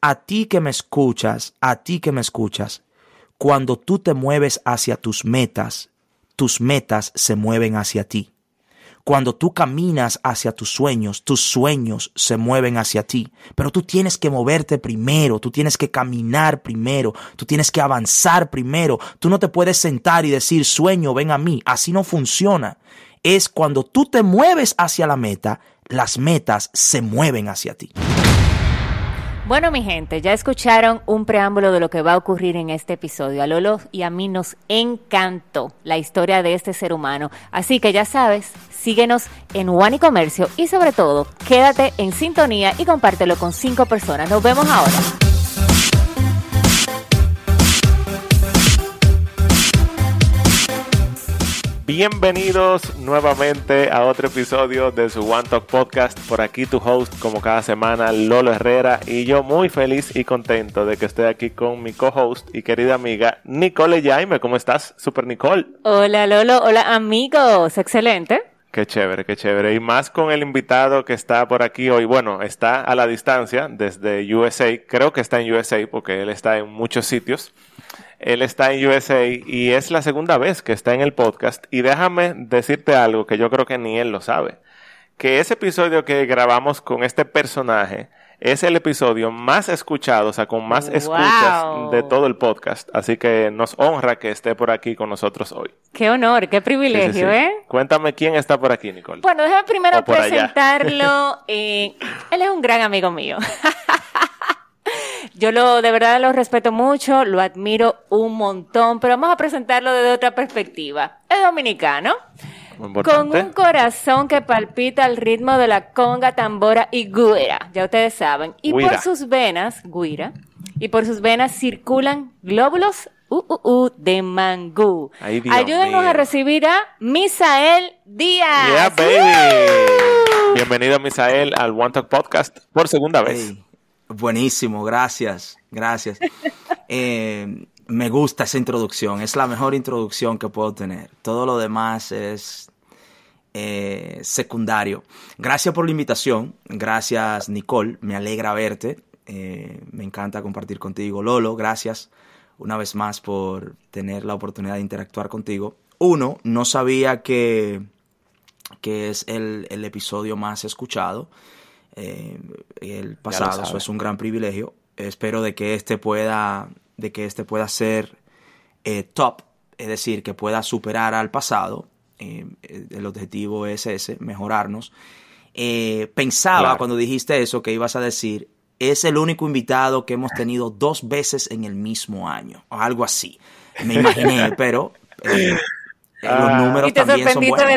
a ti que me escuchas, a ti que me escuchas, cuando tú te mueves hacia tus metas, tus metas se mueven hacia ti. Cuando tú caminas hacia tus sueños, tus sueños se mueven hacia ti. Pero tú tienes que moverte primero, tú tienes que caminar primero, tú tienes que avanzar primero. Tú no te puedes sentar y decir, sueño, ven a mí. Así no funciona. Es cuando tú te mueves hacia la meta, las metas se mueven hacia ti. Bueno, mi gente, ya escucharon un preámbulo de lo que va a ocurrir en este episodio. A Lolo y a mí nos encantó la historia de este ser humano. Así que ya sabes, síguenos en One y Comercio y sobre todo, quédate en sintonía y compártelo con cinco personas. Nos vemos ahora. Bienvenidos nuevamente a otro episodio de su One Talk Podcast. Por aquí tu host, como cada semana, Lolo Herrera. Y yo muy feliz y contento de que esté aquí con mi co-host y querida amiga Nicole Jaime. ¿Cómo estás? Super Nicole. Hola Lolo, hola amigos. Excelente. Qué chévere, qué chévere. Y más con el invitado que está por aquí hoy. Bueno, está a la distancia desde USA. Creo que está en USA porque él está en muchos sitios. Él está en USA y es la segunda vez que está en el podcast. Y déjame decirte algo que yo creo que ni él lo sabe. Que ese episodio que grabamos con este personaje es el episodio más escuchado, o sea, con más escuchas de todo el podcast. Así que nos honra que esté por aquí con nosotros hoy. Qué honor, qué privilegio, ¿eh? Cuéntame quién está por aquí, Nicole. Bueno, déjame primero presentarlo. Eh, él es un gran amigo mío. Yo lo, de verdad lo respeto mucho, lo admiro un montón, pero vamos a presentarlo desde otra perspectiva. Es dominicano. Con un corazón que palpita al ritmo de la conga, tambora y guira, ya ustedes saben. Y por sus venas, guira, y por sus venas circulan glóbulos uh, uh, uh, de mangú. Ayúdenos a recibir a Misael Díaz. Yeah, baby. Bienvenido, Misael, al One Talk Podcast por segunda vez. Buenísimo, gracias, gracias. Eh, me gusta esa introducción, es la mejor introducción que puedo tener. Todo lo demás es eh, secundario. Gracias por la invitación, gracias Nicole, me alegra verte, eh, me encanta compartir contigo. Lolo, gracias una vez más por tener la oportunidad de interactuar contigo. Uno, no sabía que, que es el, el episodio más escuchado eh, el pasado. Eso es un gran privilegio. Espero de que este pueda, de que este pueda ser top, es decir, que pueda superar al pasado. Eh, el objetivo es ese, mejorarnos. pensaba cuando dijiste eso que ibas a decir, es el único invitado que hemos tenido dos veces en el mismo año, o algo así. Me imaginé, pero los ah. números también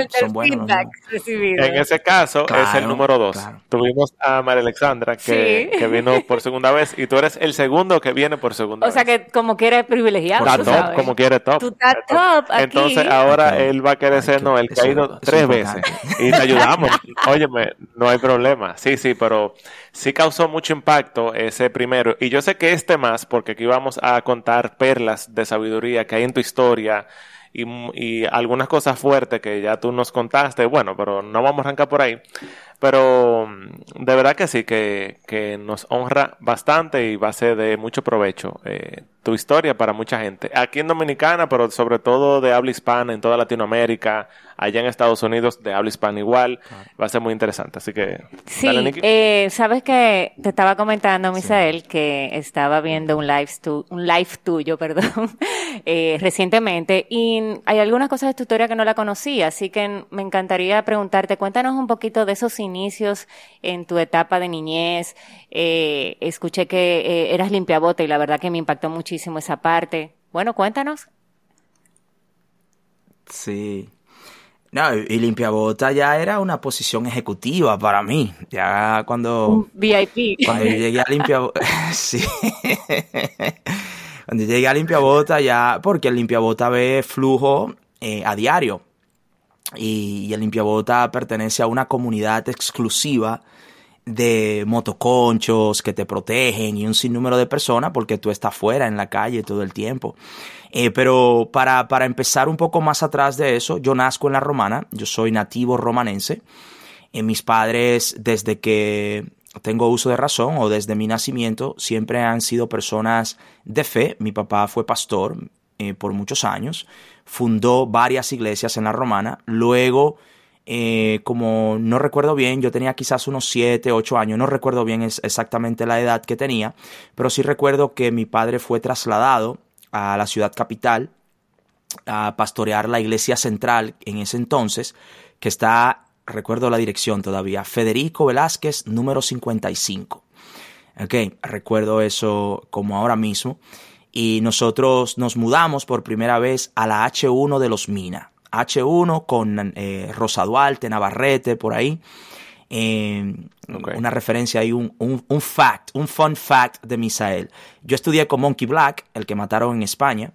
son buenos. En ese caso es el número dos. Tuvimos a María Alexandra que, que, vino por segunda vez y tú eres el segundo que viene por segunda vez. O sea que como quiere privilegiado. Está top, como quiere top. Tú estás top aquí. Entonces ahora él va a querer ser no, el que ha ido tres veces y te ayudamos. Óyeme, no hay problema. Sí, sí, pero sí causó mucho impacto ese primero. Y yo sé que este más, porque aquí vamos a contar perlas de sabiduría que hay en tu historia y, y algunas cosas fuertes que ya tú nos contaste. Bueno, pero no vamos a arrancar por ahí. Pero mm, de verdad que sí, que, que nos honra bastante y va a ser de mucho provecho eh, tu historia para mucha gente. Aquí en Dominicana, pero sobre todo de habla hispana en toda Latinoamérica, allá en Estados Unidos de habla hispana igual. Va a ser muy interesante. Así que... Sí, eh, sabes que te estaba comentando, Misael, que estaba viendo un live, un live tuyo, perdón, eh, recientemente y hay algunas cosas de tu historia que no la conocía, así que me encantaría preguntarte, cuéntanos un poquito de esos inicios en tu etapa de niñez. Eh, escuché que eh, eras limpiabote y la verdad que me impactó muchísimo esa parte. Bueno, cuéntanos. Sí. No, y limpiabota ya era una posición ejecutiva para mí. Ya cuando. VIP. Cuando yo llegué a limpiabota. sí. cuando llegué a limpiabota ya. Porque el limpiabota ve flujo eh, a diario y, el limpiabota pertenece a una comunidad exclusiva de motoconchos que te protegen y un sinnúmero de personas porque tú estás fuera en la calle todo el tiempo. Eh, pero para, para, empezar un poco más atrás de eso, yo nazco en la romana, yo soy nativo romanense. Eh, mis padres, desde que tengo uso de razón o desde mi nacimiento siempre han sido personas de fe. Mi papá fue pastor eh, por muchos años, fundó varias iglesias en la romana, luego... Eh, como no recuerdo bien, yo tenía quizás unos 7, 8 años, no recuerdo bien exactamente la edad que tenía, pero sí recuerdo que mi padre fue trasladado a la ciudad capital a pastorear la iglesia central en ese entonces, que está, recuerdo la dirección todavía, Federico Velázquez, número 55. Ok, recuerdo eso como ahora mismo. Y nosotros nos mudamos por primera vez a la H1 de los Mina. H1 con eh, Rosa Duarte, Navarrete, por ahí. Eh, una referencia ahí, un, un, fact, un fun fact de Misael. Yo estudié con Monkey Black, el que mataron en España.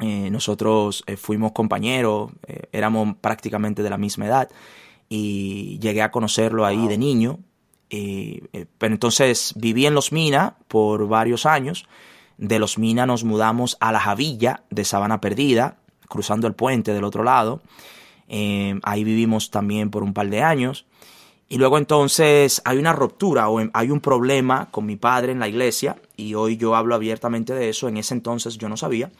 Eh, nosotros eh, fuimos compañeros, éramos prácticamente de la misma edad y llegué a conocerlo ahí de niño. pero entonces viví en Los Mina por varios años. De Los Mina nos mudamos a la Javilla de Sabana Perdida, cruzando el puente del otro lado. ahí vivimos también por un par de años. Y luego entonces hay una ruptura o hay un problema con mi padre en la iglesia y hoy yo hablo abiertamente de eso. En ese entonces yo no sabía,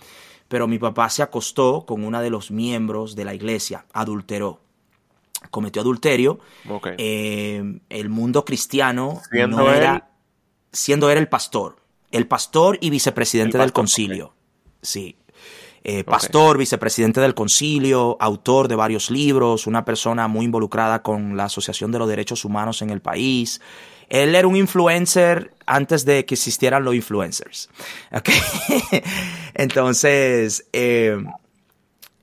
pero mi papá se acostó con una de los miembros de la iglesia, adulteró, cometió adulterio. Eh, el mundo cristiano no era, siendo era el pastor, el pastor y vicepresidente del concilio. Sí, eh, pastor, vicepresidente del concilio, autor de varios libros, una persona muy involucrada con la Asociación de los Derechos Humanos en el país. Él era un influencer antes de que existieran los influencers. Entonces, eh,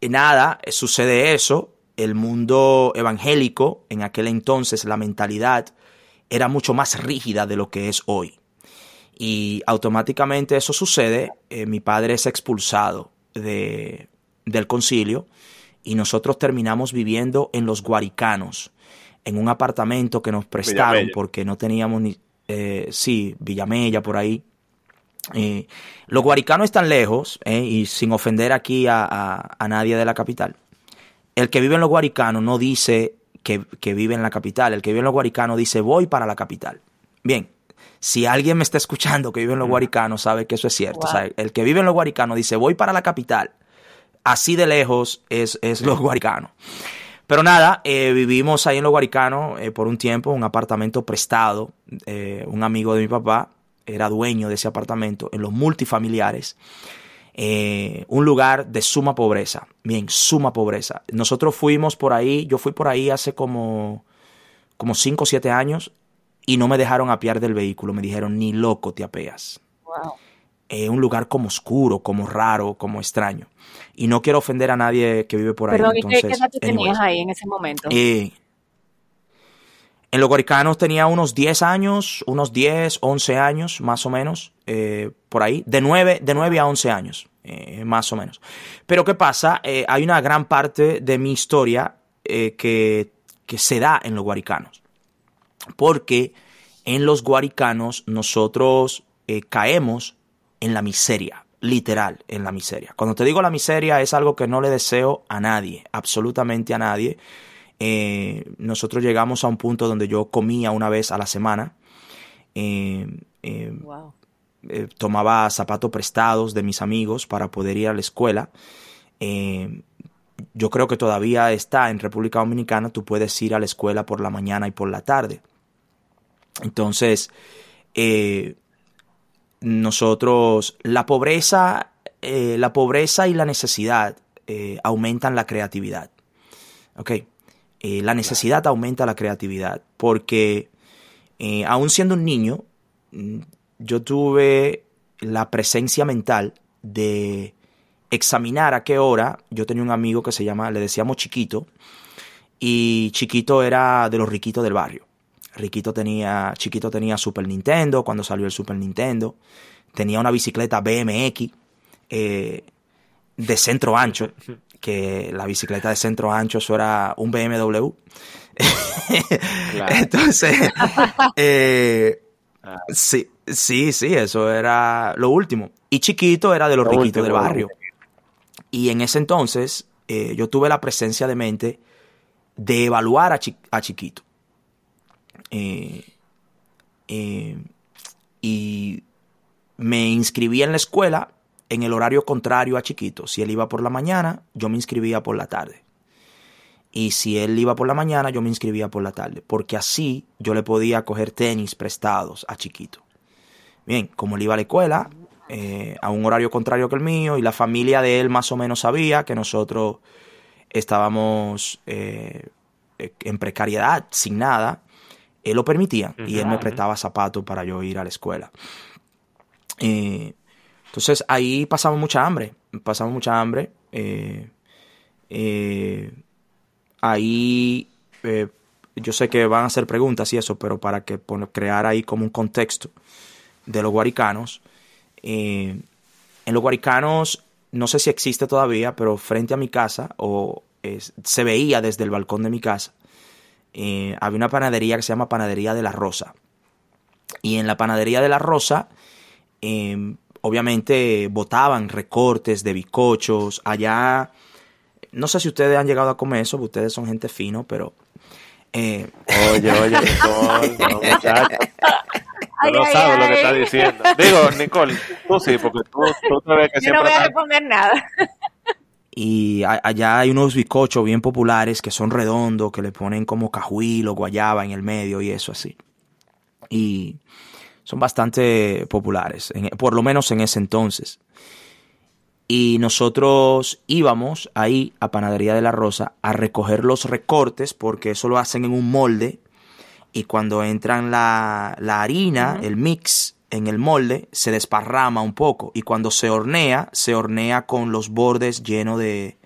nada, sucede eso. El mundo evangélico, en aquel entonces, la mentalidad era mucho más rígida de lo que es hoy. Y automáticamente eso sucede, eh, mi padre es expulsado de, del concilio y nosotros terminamos viviendo en los Guaricanos, en un apartamento que nos prestaron porque no teníamos ni... Eh, sí, Villamella por ahí. Eh, los Guaricanos están lejos eh, y sin ofender aquí a, nadie de la capital. El que vive en los Guaricanos no dice que, que vive en la capital, el que vive en los Guaricanos dice voy para la capital. Bien, si alguien me está escuchando que vive en los Guaricanos, sabe que eso es cierto. el que vive en los Guaricanos dice, voy para la capital. Así de lejos es, es los Guaricanos. Pero nada, eh, vivimos ahí en los Guaricanos eh, por un tiempo, un apartamento prestado. Eh, un amigo de mi papá era dueño de ese apartamento en los multifamiliares. un lugar de suma pobreza. Bien, suma pobreza. Nosotros fuimos por ahí, yo fui por ahí hace como, como 5 o 7 años y no me dejaron apiar del vehículo. Me dijeron, ni loco te apeas. Wow. Es un lugar como oscuro, como raro, como extraño. Y no quiero ofender a nadie que vive por ahí. Perdón, ¿qué edad tú tenías ahí en ese momento? Eh, en los Guaricanos tenía unos 10 años, unos 10, 11 años, más o menos, eh, por ahí. De 9, de 9 a 11 años, eh, más o menos. Pero ¿qué pasa? hay una gran parte de mi historia que, que se da en los Guaricanos porque en los guaricanos nosotros eh, caemos en la miseria, literal, en la miseria. Cuando te digo la miseria es algo que no le deseo a nadie, absolutamente a nadie. Eh, nosotros llegamos a un punto donde yo comía una vez a la semana. Eh, tomaba zapatos prestados de mis amigos para poder ir a la escuela. yo creo que todavía está en República Dominicana, tú puedes ir a la escuela por la mañana y por la tarde. Entonces, eh, nosotros, la pobreza, eh, la pobreza y la necesidad eh, aumentan la creatividad. La necesidad aumenta la creatividad porque aún siendo un niño, mm, yo tuve la presencia mental de examinar a qué hora, yo tenía un amigo que se llama, le decíamos chiquito, y chiquito era de los riquitos del barrio. Riquito tenía, Chiquito tenía Super Nintendo cuando salió el Super Nintendo. Tenía una bicicleta BMX eh, de centro ancho, que la bicicleta de centro ancho eso era un BMW. Entonces, eh, ah. sí, sí, sí, eso era lo último. Y Chiquito era de los riquitos del barrio. Y en ese entonces eh, yo tuve la presencia de mente de evaluar a Chiquito. Eh, eh, y me inscribía en la escuela en el horario contrario a Chiquito. Si él iba por la mañana, yo me inscribía por la tarde. Y si él iba por la mañana, yo me inscribía por la tarde. Porque así yo le podía coger tenis prestados a Chiquito. Bien, como él iba a la escuela, eh, a un horario contrario que el mío, y la familia de él más o menos sabía que nosotros estábamos en precariedad, sin nada, él lo permitía y él me prestaba zapatos para yo ir a la escuela. Eh, entonces ahí pasamos mucha hambre, pasamos mucha hambre. ahí yo sé que van a hacer preguntas y eso, pero para que crear ahí como un contexto de los guaricanos. Eh, en los guaricanos, no sé si existe todavía, pero frente a mi casa, o se veía desde el balcón de mi casa, eh, había una panadería que se llama Panadería de la Rosa. Y en la Panadería de la Rosa, em, obviamente botaban recortes de bizcochos. Allá, no sé si ustedes han llegado a comer eso, porque ustedes son gente fino, pero... Eh, oye, oye, no, no sabes lo que está diciendo. Digo, Nicole, tú sí, porque tú, tú ves que Yo no voy a responder nada. Y allá hay unos bizcochos bien populares que son redondos, que le ponen como cajuil o guayaba en el medio y eso así. Y son bastante populares, por lo menos en ese entonces. Y nosotros íbamos ahí a Panadería de la Rosa a recoger los recortes porque eso lo hacen en un molde y cuando entran la, harina, el mix en el molde, se desparrama un poco y cuando se hornea, se hornea con los bordes llenos de,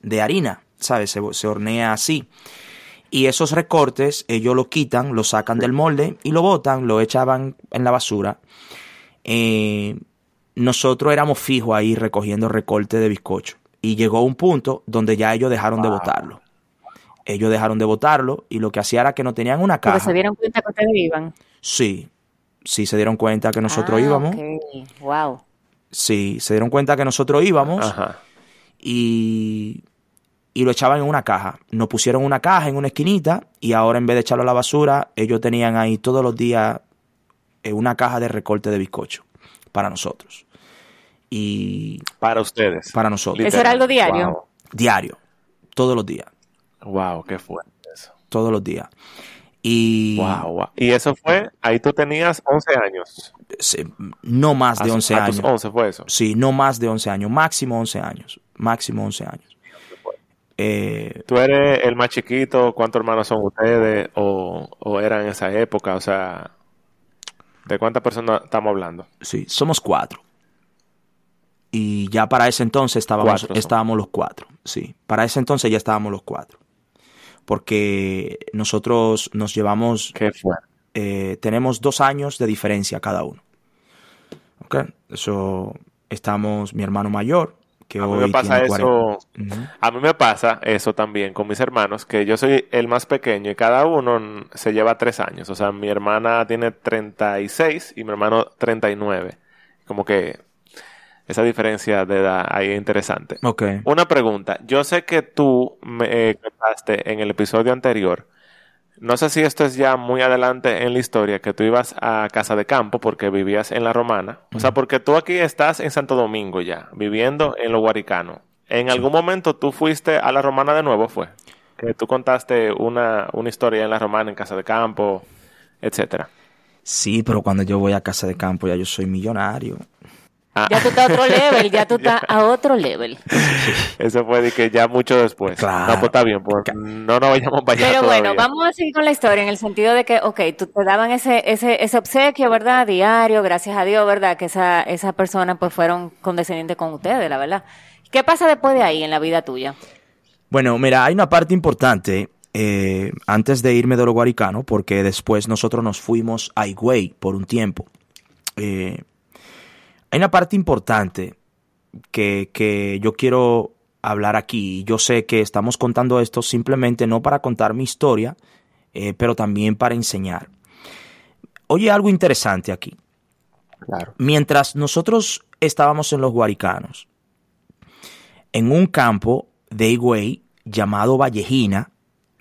de harina, ¿sabes? Se, hornea así. Y esos recortes ellos lo quitan, lo sacan del molde y lo botan, lo echaban en la basura. Eh, nosotros éramos fijos ahí recogiendo recortes de bizcocho. Y llegó un punto donde ya ellos dejaron de botarlo ellos dejaron de votarlo y lo que hacía era que no tenían una caja. ¿Pero se dieron cuenta que ustedes iban? Sí, sí se dieron cuenta que nosotros ah, íbamos. Wow. Sí, se dieron cuenta que nosotros íbamos Ajá. Y, y lo echaban en una caja. Nos pusieron una caja en una esquinita y ahora en vez de echarlo a la basura, ellos tenían ahí todos los días eh, una caja de recorte de bizcocho para nosotros. Y para ustedes. Para nosotros. ¿Eso era algo diario? Diario, todos los días. Wow, qué fuerte eso. Todos los días. Y, wow, y eso fue, ahí tú tenías 11 años. no más de 11 años. 11 fue eso. Sí, no más de 11 años, máximo 11 años, máximo 11 años. Eh, ¿Tú eres el más chiquito? ¿Cuántos hermanos son ustedes? ¿O, o eran en esa época? O sea, ¿de cuántas personas estamos hablando? Sí, somos cuatro. Y ya para ese entonces estábamos, estábamos los cuatro. Sí, para ese entonces ya estábamos los cuatro porque nosotros nos llevamos... ¿Qué fue? Eh, tenemos dos años de diferencia cada uno. ¿Ok? Eso estamos, mi hermano mayor, que a mí me pasa eso, A mí me pasa eso también con mis hermanos, que yo soy el más pequeño y cada uno se lleva tres años. O sea, mi hermana tiene 36 y mi hermano 39. Como que esa diferencia de edad ahí es interesante. Ok. Una pregunta. Yo sé que tú me eh, contaste en el episodio anterior. No sé si esto es ya muy adelante en la historia, que tú ibas a Casa de Campo porque vivías en La Romana. O sea, porque tú aquí estás en Santo Domingo ya, viviendo en Lo Guaricano. ¿En algún momento tú fuiste a La Romana de nuevo, fue? Que tú contaste una, una historia en La Romana, en Casa de Campo, etcétera. Sí, pero cuando yo voy a Casa de Campo ya yo soy millonario. Ah. Ya tú estás a otro level, ya tú estás a otro level. Eso fue de que ya mucho después. Claro. No, pues está bien, pues, no nos vayamos para allá Pero bueno, vamos a seguir con la historia en el sentido de que, ok, tú te daban ese, ese, ese obsequio, ¿verdad? Diario, gracias a Dios, ¿verdad? Que esa, esa persona pues fueron condescendientes con ustedes, la verdad. ¿Qué pasa después de ahí en la vida tuya? Bueno, mira, hay una parte importante eh, antes de irme de lo guaricano, porque después nosotros nos fuimos a Higüey por un tiempo. Eh, hay una parte importante que, yo quiero hablar aquí. Yo sé que estamos contando esto simplemente no para contar mi historia, eh, pero también para enseñar. Oye, algo interesante aquí. Claro. Mientras nosotros estábamos en los Guaricanos, en un campo de Higüey llamado Vallejina,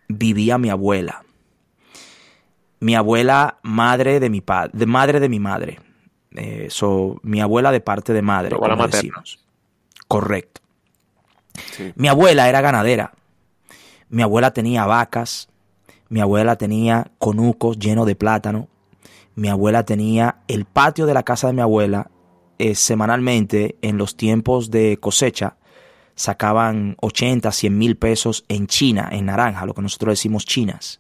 vivía mi abuela. mi abuela, madre de mi padre, de madre de mi madre. Eh, mi abuela de parte de madre, como decimos. Correcto. Mi abuela era ganadera. Mi abuela tenía vacas. Mi abuela tenía conucos llenos de plátano. Mi abuela tenía el patio de la casa de mi abuela. Eh, semanalmente, en los tiempos de cosecha, sacaban 80, 100 mil pesos en China, en naranja, lo que nosotros decimos chinas.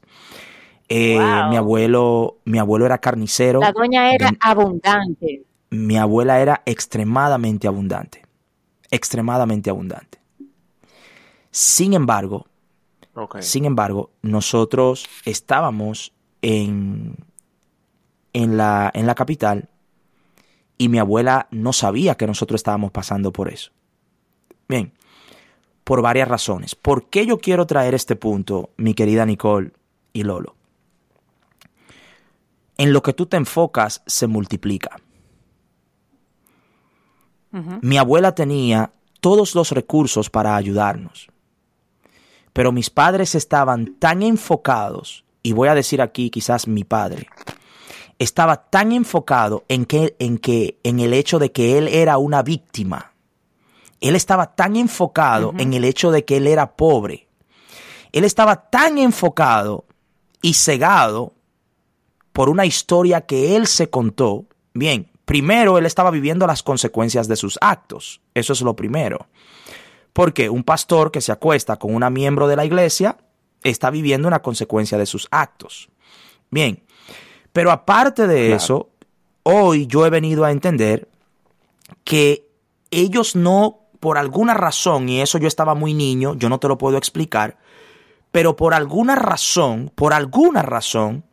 Eh, mi abuelo, mi abuelo era carnicero. La doña era abundante. Mi abuela era extremadamente abundante. Extremadamente abundante. Sin embargo, sin embargo, nosotros estábamos en, en, la, en la capital y mi abuela no sabía que nosotros estábamos pasando por eso. Bien, por varias razones. ¿Por qué yo quiero traer este punto, mi querida Nicole y Lolo? En lo que tú te enfocas se multiplica. Mi abuela tenía todos los recursos para ayudarnos. Pero mis padres estaban tan enfocados, y voy a decir aquí quizás mi padre, estaba tan enfocado en que, en que, en el hecho de que él era una víctima. Él estaba tan enfocado en el hecho de que él era pobre. Él estaba tan enfocado y cegado por una historia que él se contó. Bien, primero él estaba viviendo las consecuencias de sus actos. Eso es lo primero. Porque un pastor que se acuesta con una miembro de la iglesia está viviendo una consecuencia de sus actos. Bien, pero aparte de eso, hoy yo he venido a entender que ellos no, por alguna razón, y eso yo estaba muy niño, yo no te lo puedo explicar, pero por alguna razón, por alguna razón,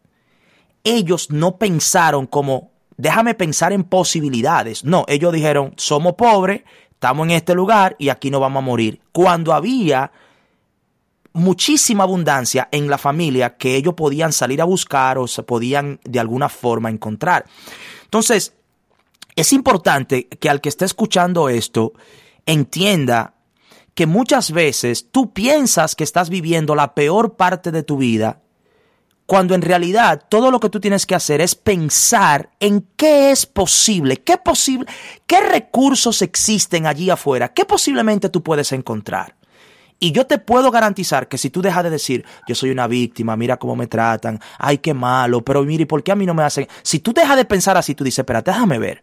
ellos no pensaron como, déjame pensar en posibilidades. No, ellos dijeron, somos pobres, estamos en este lugar y aquí no vamos a morir. Cuando había muchísima abundancia en la familia que ellos podían salir a buscar o se podían de alguna forma encontrar. Entonces, es importante que al que esté escuchando esto entienda que muchas veces tú piensas que estás viviendo la peor parte de tu vida cuando en realidad todo lo que tú tienes que hacer es pensar en qué es posible, qué posible, qué recursos existen allí afuera, qué posiblemente tú puedes encontrar. Y yo te puedo garantizar que si tú dejas de decir, yo soy una víctima, mira cómo me tratan, ay, qué malo, pero mire, ¿por qué a mí no me hacen? Si tú dejas de pensar así, tú dices, espérate, déjame ver.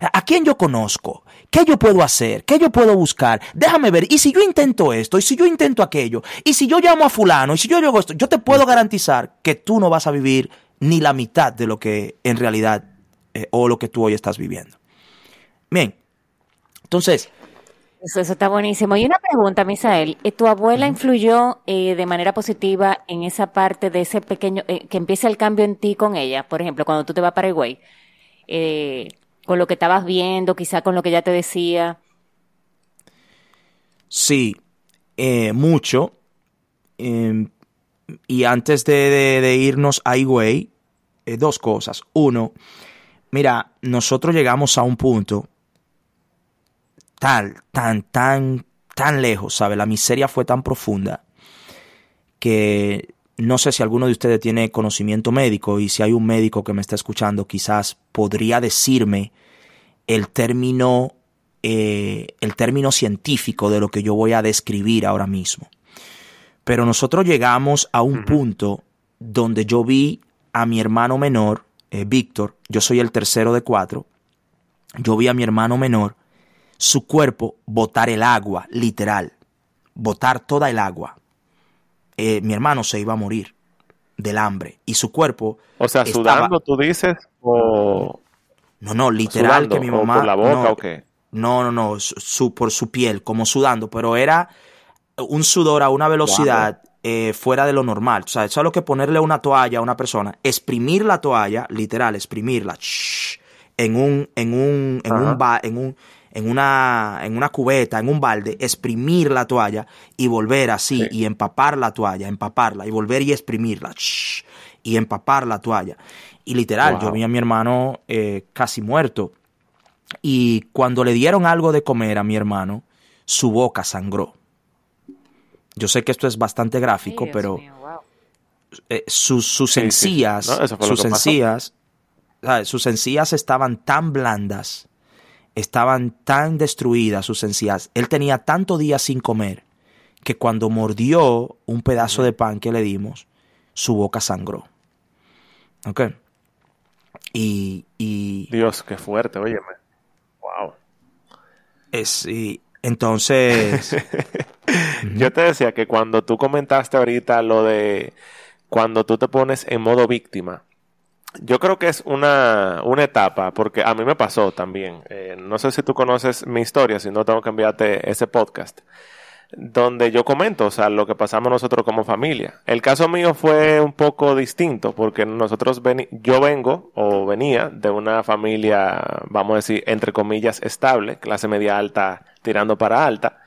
¿A quién yo conozco? ¿Qué yo puedo hacer? ¿Qué yo puedo buscar? Déjame ver. Y si yo intento esto, y si yo intento aquello, y si yo llamo a fulano, y si yo hago esto, yo te puedo garantizar que tú no vas a vivir ni la mitad de lo que en realidad eh, o lo que tú hoy estás viviendo. Bien. Entonces, eso, está buenísimo. Y una pregunta, Misael. Eh, ¿Tu abuela influyó eh, de manera positiva en esa parte de ese pequeño, que empieza el cambio en ti con ella? Por ejemplo, cuando tú te vas a Paraguay, con lo que estabas viendo, quizá con lo que ella te decía. Sí, eh, mucho. Em, y antes de, irnos a Higüey, eh, dos cosas. Uno, mira, nosotros llegamos a un punto tal, tan, tan, tan lejos, ¿sabe? La miseria fue tan profunda que no sé si alguno de ustedes tiene conocimiento médico y si hay un médico que me está escuchando, quizás podría decirme el término, eh, el término científico de lo que yo voy a describir ahora mismo. Pero nosotros llegamos a un punto donde yo vi a mi hermano menor, eh, Víctor, yo soy el tercero de cuatro, yo vi a mi hermano menor, su cuerpo botar el agua, literal, botar toda el agua eh, mi hermano se iba a morir del hambre y su cuerpo. O sea, sudando, tú dices, o. No, no, literal que mi mamá. por la boca o qué? No, no, no, su, por su piel, como sudando, pero era un sudor a una velocidad eh, fuera de lo normal. O sea, eso es lo que ponerle una toalla a una persona, exprimir la toalla, literal, exprimirla, en un, en un, en un, en un, en una, en una cubeta, en un balde, exprimir la toalla y volver así y empapar la toalla, empaparla y volver y exprimirla y empapar la toalla. Y literal, yo vi a mi hermano eh, casi muerto. Y cuando le dieron algo de comer a mi hermano, su boca sangró. Yo sé que esto es bastante gráfico, pero eh, sus, sus encías, sus encías, sus encías estaban tan blandas, estaban tan destruidas sus encías. Él tenía tanto días sin comer que cuando mordió un pedazo de pan que le dimos, su boca sangró. ¿Ok? Y, y Dios, qué fuerte, óyeme. Wow. Es, y entonces... Yo te decía que cuando tú comentaste ahorita lo de cuando tú te pones en modo víctima, yo creo que es una, una etapa, porque a mí me pasó también. Eh, no sé si tú conoces mi historia, si no tengo que enviarte ese podcast, donde yo comento, o sea, lo que pasamos nosotros como familia. El caso mío fue un poco distinto, porque nosotros yo vengo o venía de una familia, vamos a decir, entre comillas, estable, clase media alta tirando para alta,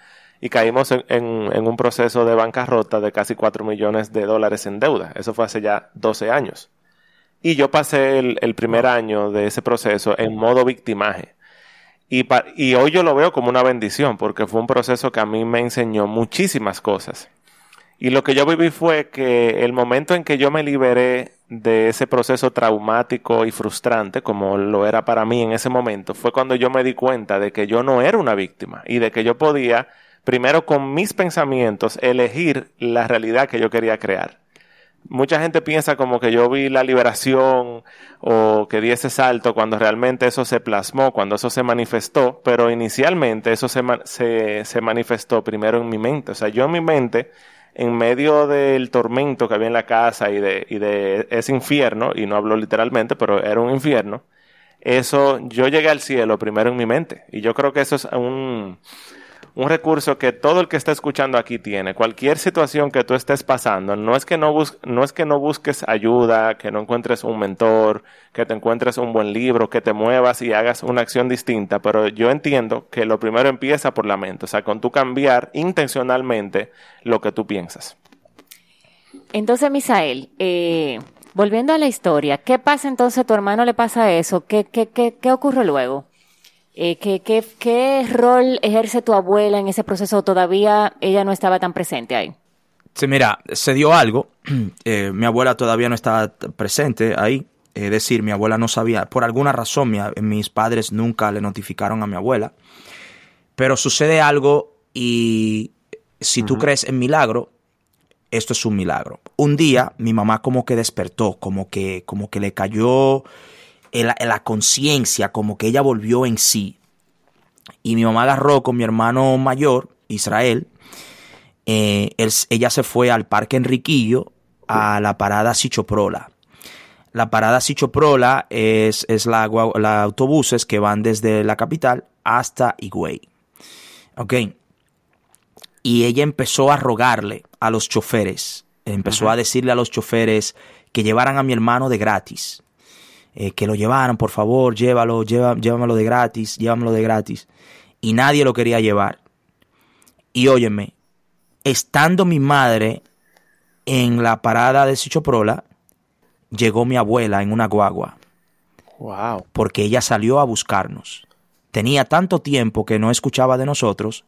y caímos en, en un proceso de bancarrota de casi 4 millones de dólares en deuda. Eso fue hace ya 12 años. Y yo pasé el, primer año de ese proceso en modo victimaje. Y, y hoy yo lo veo como una bendición porque fue un proceso que a mí me enseñó muchísimas cosas. Y lo que yo viví fue que el momento en que yo me liberé de ese proceso traumático y frustrante, como lo era para mí en ese momento, fue cuando yo me di cuenta de que yo no era una víctima y de que yo podía, primero con mis pensamientos, elegir la realidad que yo quería crear mucha gente piensa como que yo vi la liberación o que di ese salto cuando realmente eso se plasmó, cuando eso se manifestó, pero inicialmente eso se, se, se, manifestó primero en mi mente. O sea, yo en mi mente, en medio del tormento que había en la casa y de, y de ese infierno, y no hablo literalmente, pero era un infierno, eso, yo llegué al cielo primero en mi mente. Y yo creo que eso es un un recurso que todo el que está escuchando aquí tiene. Cualquier situación que tú estés pasando, no es que no, no es que no busques ayuda, que no encuentres un mentor, que te encuentres un buen libro, que te muevas y hagas una acción distinta, pero yo entiendo que lo primero empieza por la mente, o sea, con tú cambiar intencionalmente lo que tú piensas. Entonces, Misael, eh, volviendo a la historia, ¿qué pasa entonces tu hermano le pasa eso? ¿Qué, qué, qué, qué ocurre luego? Eh, ¿qué, qué, qué rol ejerce tu abuela en ese proceso? ¿Todavía ella no estaba tan presente ahí? Sí, mira, se dio algo. Eh, mi abuela todavía no estaba presente ahí. Es decir, mi abuela no sabía, por alguna razón mis padres nunca le notificaron a mi abuela. Pero sucede algo y si tú crees en milagro, esto es un milagro. Un día mi mamá como que despertó, como que, como que le cayó la conciencia, como que ella volvió en sí. Y mi mamá agarró con mi hermano mayor, Israel. Eh, ella se fue al Parque Enriquillo a la parada Sichoprola. La parada Sichoprola es, es la, autobuses que van desde la capital hasta Higüey. Ok. Y ella empezó a rogarle a los choferes, empezó a decirle a los choferes que llevaran a mi hermano de gratis. Eh, que lo llevaran, por favor, llévalo, lleva, llévamelo de gratis, llévamelo de gratis. Y nadie lo quería llevar. Y óyeme, estando mi madre en la parada de Sichoprola, llegó mi abuela en una guagua. Wow. Porque ella salió a buscarnos. Tenía tanto tiempo que no escuchaba de nosotros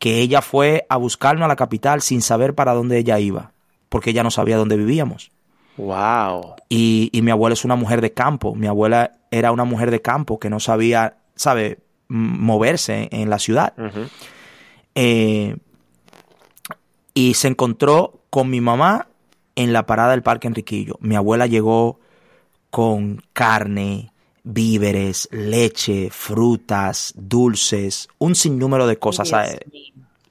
que ella fue a buscarnos a la capital sin saber para dónde ella iba, porque ella no sabía dónde vivíamos. Wow. Y, mi abuela es una mujer de campo. Mi abuela era una mujer de campo que no sabía, sabe, moverse en la ciudad. Eh, y se encontró con mi mamá en la parada del Parque Enriquillo. Mi abuela llegó con carne, víveres, leche, frutas, dulces, un sinnúmero de cosas.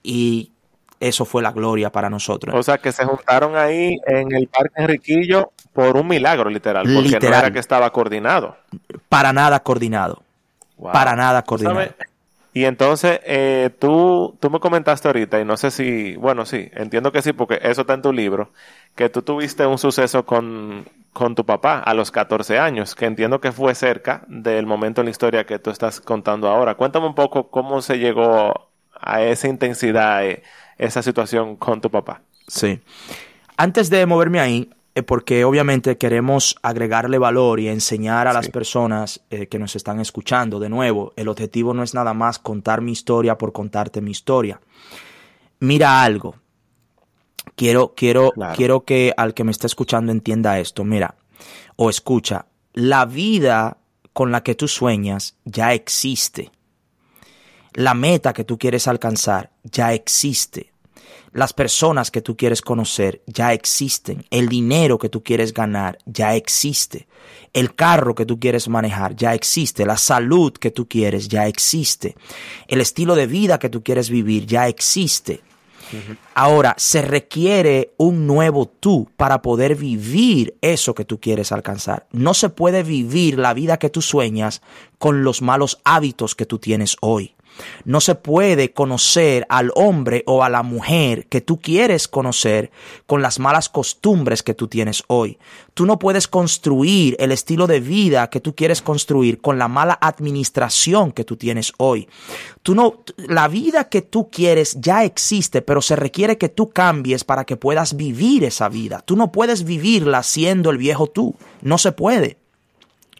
Y eso fue la gloria para nosotros. O sea, que se juntaron ahí en el Parque Enriquillo por un milagro, literal, porque no era que estaba coordinado. Para nada coordinado. Para nada coordinado. Y entonces, eh, tú, tú me comentaste ahorita, y no sé si, bueno, sí, entiendo que sí, porque eso está en tu libro, que tú tuviste un suceso con, con tu papá a los 14 años, que entiendo que fue cerca del momento en la historia que tú estás contando ahora. Cuéntame un poco cómo se llegó a esa intensidad. Eh, esa situación con tu papá. Sí. Antes de moverme ahí, eh, porque obviamente queremos agregarle valor y enseñar a las personas eh, que nos están escuchando, de nuevo, el objetivo no es nada más contar mi historia por contarte mi historia. Mira algo. quiero, quiero, quiero que al que me esté escuchando entienda esto. Mira, o escucha, la vida con la que tú sueñas ya existe. La meta que tú quieres alcanzar ya existe. Las personas que tú quieres conocer ya existen. El dinero que tú quieres ganar ya existe. El carro que tú quieres manejar ya existe. La salud que tú quieres ya existe. El estilo de vida que tú quieres vivir ya existe. Ahora, se requiere un nuevo tú para poder vivir eso que tú quieres alcanzar. No se puede vivir la vida que tú sueñas con los malos hábitos que tú tienes hoy. No se puede conocer al hombre o a la mujer que tú quieres conocer con las malas costumbres que tú tienes hoy. Tú no puedes construir el estilo de vida que tú quieres construir con la mala administración que tú tienes hoy. Tú no, la vida que tú quieres ya existe, pero se requiere que tú cambies para que puedas vivir esa vida. Tú no puedes vivirla siendo el viejo tú. No se puede.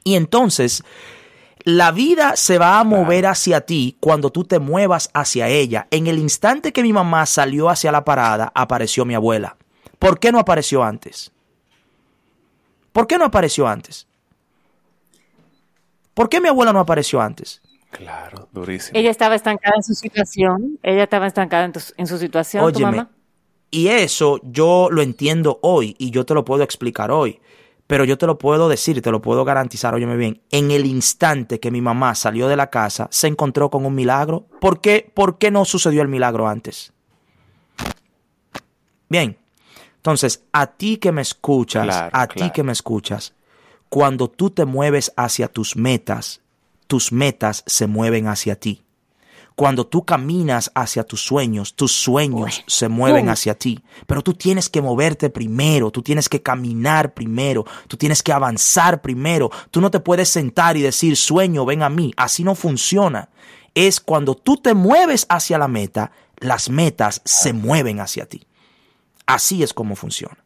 Y entonces, la vida se va a mover hacia ti cuando tú te muevas hacia ella. En el instante que mi mamá salió hacia la parada, apareció mi abuela. ¿Por qué no apareció antes? ¿Por qué no apareció antes? ¿Por qué mi abuela no apareció antes? Claro, durísimo. Ella estaba estancada en su situación. Ella estaba estancada en, su situación, tu mamá. Y eso yo lo entiendo hoy y yo te lo puedo explicar hoy. Pero yo te lo puedo decir, te lo puedo garantizar, óyeme bien, en el instante que mi mamá salió de la casa, se encontró con un milagro. ¿Por qué, ¿Por qué no sucedió el milagro antes? Bien, entonces, a ti que me escuchas, a ti que me escuchas, cuando tú te mueves hacia tus metas, tus metas se mueven hacia ti. Cuando tú caminas hacia tus sueños, tus sueños se mueven hacia ti. Pero tú tienes que moverte primero, tú tienes que caminar primero, tú tienes que avanzar primero. Tú no te puedes sentar y decir, sueño, ven a mí. Así no funciona. Es cuando tú te mueves hacia la meta, las metas se mueven hacia ti. Así es como funciona.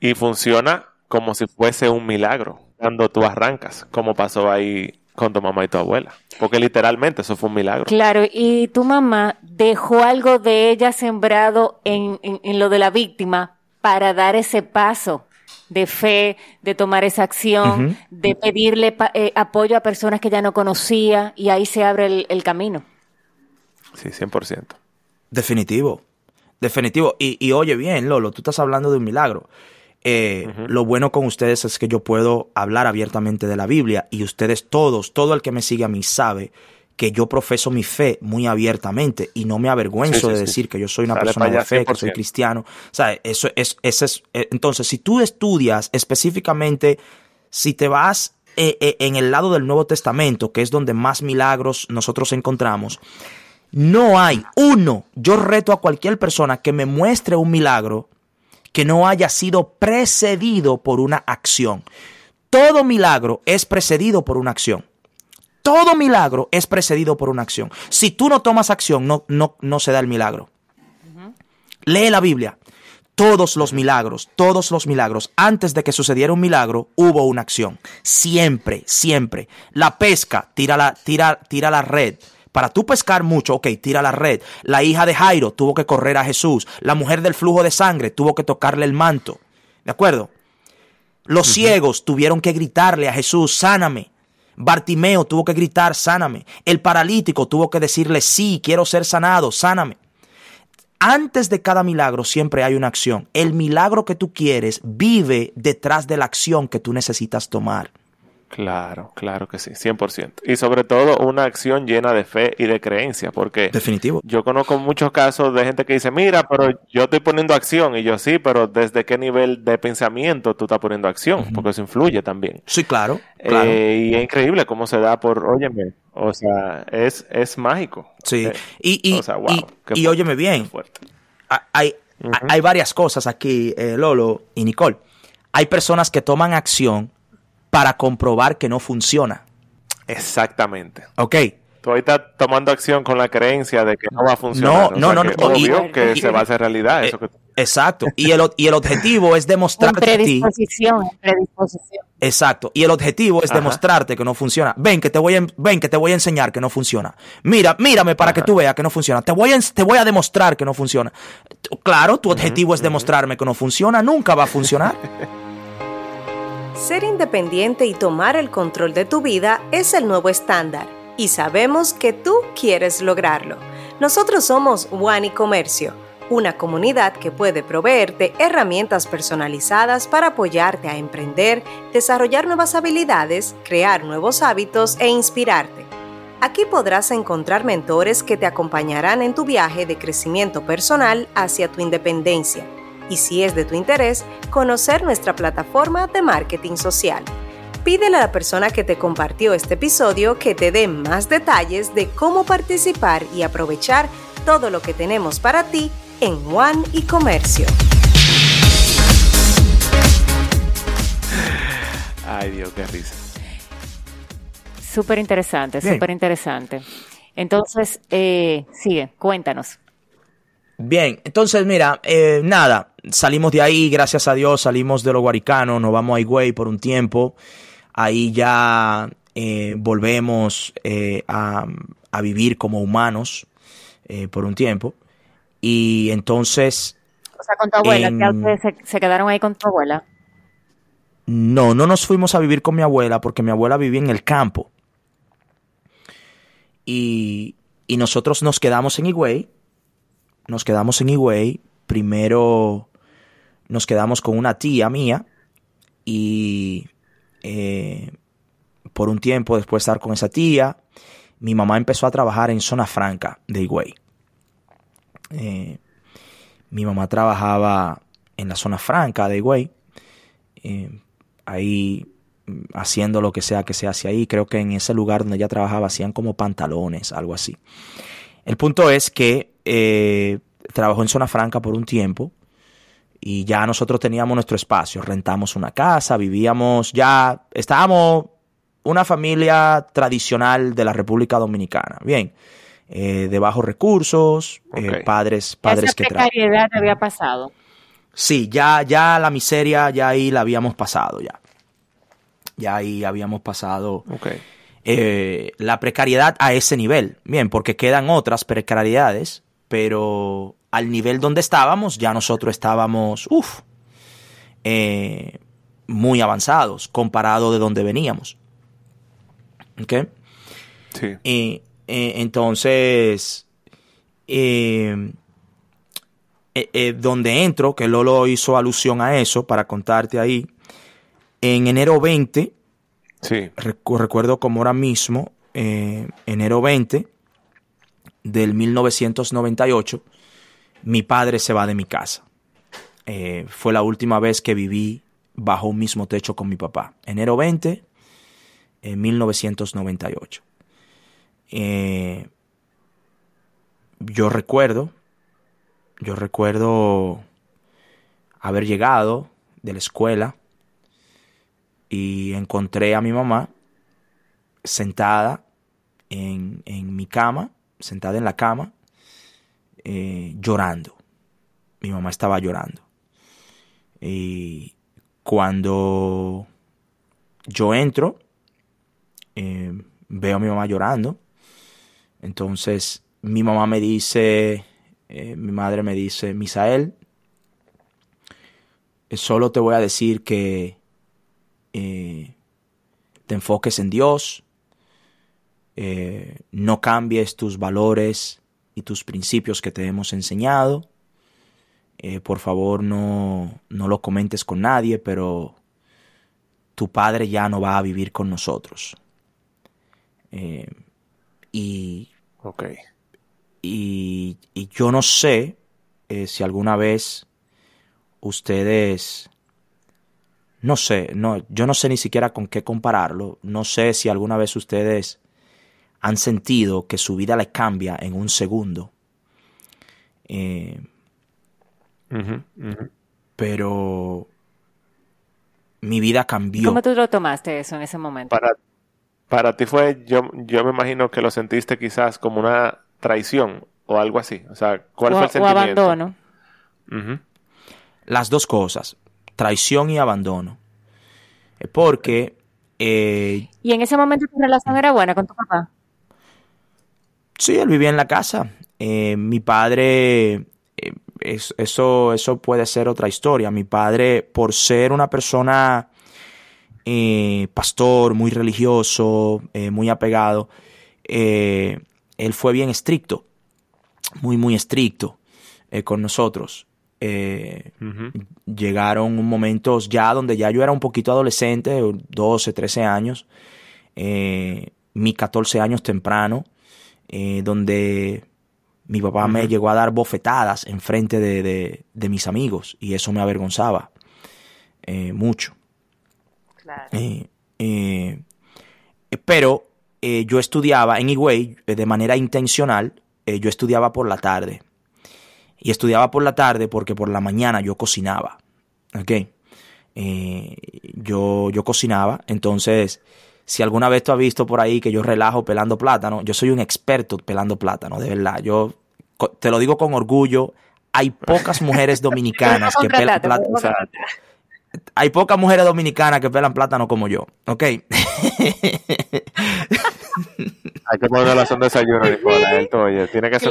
Y funciona como si fuese un milagro cuando tú arrancas, como pasó ahí con tu mamá y tu abuela. Porque literalmente eso fue un milagro. Claro, y tu mamá dejó algo de ella sembrado en, lo de la víctima para dar ese paso de fe, de tomar esa acción, de pedirle eh, apoyo a personas que ya no conocía y ahí se abre el, el camino. Sí, 100%. Definitivo, definitivo. Y, y oye bien, Lolo, tú estás hablando de un milagro. Eh, lo bueno con ustedes es que yo puedo hablar abiertamente de la Biblia y ustedes todos, todo el que me sigue a mí sabe que yo profeso mi fe muy abiertamente y no me avergüenzo de decir que yo soy una persona de fe, que soy cristiano. O sea, eso es, es, eh, entonces, si tú estudias específicamente, si te vas eh, en el lado del Nuevo Testamento, que es donde más milagros nosotros encontramos, no hay uno, yo reto a cualquier persona que me muestre un milagro que no haya sido precedido por una acción. Todo milagro es precedido por una acción. Todo milagro es precedido por una acción. Si tú no tomas acción, no, no, no se da el milagro. Lee la Biblia. Todos los milagros, todos los milagros, antes de que sucediera un milagro, hubo una acción. Siempre, siempre. La pesca, tira la, tira, tira la red. Para tú pescar mucho, ok, tira la red. La hija de Jairo tuvo que correr a Jesús. La mujer del flujo de sangre tuvo que tocarle el manto. ¿De acuerdo? Los ciegos tuvieron que gritarle a Jesús, sáname. Bartimeo tuvo que gritar, sáname. El paralítico tuvo que decirle, sí, quiero ser sanado, sáname. Antes de cada milagro siempre hay una acción. El milagro que tú quieres vive detrás de la acción que tú necesitas tomar. Claro, claro que sí, 100%. Y sobre todo una acción llena de fe y de creencia, porque Definitivo. yo conozco muchos casos de gente que dice, mira, pero yo estoy poniendo acción, y yo sí, pero ¿desde qué nivel de pensamiento tú estás poniendo acción? Porque eso influye también. Sí, claro. Eh, y es increíble cómo se da por, óyeme, o sea, es, es mágico. Sí, eh, y, y, y, óyeme bien, hay, hay varias cosas aquí, eh, Lolo y Nicole. Hay personas que toman acción para comprobar que no funciona. Exactamente. Ok. tú ahí estás tomando acción con la creencia de que no va a funcionar. No, no, no, no. Obvio que se va a hacer realidad eso que Exacto. Y el, y el objetivo es demostrarte predisposición, predisposición. Exacto. Y el objetivo es demostrarte que no funciona. Ven que te voy a, ven que te voy a enseñar que no funciona. Mira, mírame para que tú veas que no funciona. Te voy a, te voy a demostrar que no funciona. Claro, tu objetivo es demostrarme que no funciona. Nunca va a funcionar. Ser independiente y tomar el control de tu vida es el nuevo estándar. Y sabemos que tú quieres lograrlo. Nosotros somos One y Comercio una comunidad que puede proveerte herramientas personalizadas para apoyarte a emprender, desarrollar nuevas habilidades, crear nuevos hábitos e inspirarte. Aquí podrás encontrar mentores que te acompañarán en tu viaje de crecimiento personal hacia tu independencia. Y si es de tu interés, conocer nuestra plataforma de marketing social. Pídele a la persona que te compartió este episodio que te dé más detalles de cómo participar y aprovechar todo lo que tenemos para ti en One y Comercio. Ay Dios, qué risa. Súper interesante, súper interesante. Entonces, eh, sigue, cuéntanos. Bien, entonces mira, eh, nada, salimos de ahí, gracias a Dios, salimos de los guaricanos, nos vamos a Higüey por un tiempo, ahí ya eh, volvemos a, a, vivir como humanos por un tiempo. Y entonces... O sea, con tu abuela, ustedes se, quedaron ahí con tu abuela. No, no nos fuimos a vivir con mi abuela porque mi abuela vivía en el campo. Y, y nosotros nos quedamos en Higüey. Nos quedamos en Higüey. Primero nos quedamos con una tía mía. Y eh, por un tiempo después de estar con esa tía, mi mamá empezó a trabajar en Zona Franca de Higüey. Eh, mi mamá trabajaba en la zona franca de Higüey, eh, ahí mm, haciendo lo que sea que se hace ahí. Creo que en ese lugar donde ella trabajaba hacían como pantalones, algo así. El punto es que trabajó en zona franca por un tiempo y ya nosotros teníamos nuestro espacio, rentamos una casa, vivíamos ya, estábamos una familia tradicional de la República Dominicana. Bien, eh, de bajos recursos, eh, padres, padres Esa que precariedad había pasado. Sí, ya, ya la miseria, ya ahí la habíamos pasado, ya. Ya ahí habíamos pasado eh, la precariedad a ese nivel. Bien, porque quedan otras precariedades, pero al nivel donde estábamos, ya nosotros estábamos, uff, muy avanzados comparado de donde veníamos. ¿Ok? Sí. Y eh, entonces, eh, eh, donde entro, que Lolo hizo alusión a eso, para contarte ahí, en enero 20, sí. recuerdo como ahora mismo, enero 20 del 1998, mi padre se va de mi casa. fue la última vez que viví bajo un mismo techo con mi papá. Enero 20, en 1998. Eh, yo recuerdo, yo recuerdo haber llegado de la escuela y encontré a mi mamá sentada en, mi cama, sentada en la cama, eh, llorando. Mi mamá estaba llorando. Y cuando yo entro, eh, veo a mi mamá llorando entonces mi mamá me dice, eh, mi madre me dice, Misael, solo te voy a decir que te enfoques en Dios, no cambies tus valores y tus principios que te hemos enseñado. por favor, no, no lo comentes con nadie, pero tu padre ya no va a vivir con nosotros. y Ok. Y, yo no sé eh, si alguna vez ustedes, no sé, no, yo no sé ni siquiera con qué compararlo. No sé si alguna vez ustedes han sentido que su vida les cambia en un segundo. Eh, Pero mi vida cambió. ¿Cómo tú lo tomaste eso en ese momento? Para, Para ti fue, yo, yo me imagino que lo sentiste quizás como una traición o algo así. O sea, ¿cuál fue el sentimiento? O abandono. Las dos cosas, traición y abandono. Porque... Eh, ¿Y en ese momento tu relación era buena con tu papá? Sí, él vivía en la casa. Eh, mi padre, eh, eso, eso puede ser otra historia. Mi padre, por ser una persona pastor, muy religioso, muy apegado, él fue bien estricto, muy, muy estricto con nosotros. Eh, llegaron momentos ya donde ya yo era un poquito adolescente, 12, 13 años, eh, mis 14 años temprano, eh, donde mi papá me llegó a dar bofetadas en frente de, mis amigos y eso me avergonzaba mucho. pero yo estudiaba en Higüey de manera intencional, yo estudiaba por la tarde y estudiaba por la tarde porque por la mañana yo cocinaba. ¿Ok? Eh, yo, yo cocinaba, entonces, si alguna vez tú has visto por ahí que yo relajo pelando plátano, yo soy un experto pelando plátano, de verdad. Yo te lo digo con orgullo. Hay pocas mujeres dominicanas que pelan plátano. hay pocas mujeres dominicanas que pelan plátano como yo, ¿ok? Hay que poner la sonda de desayuno, Nicola, el toyo. Tiene que ser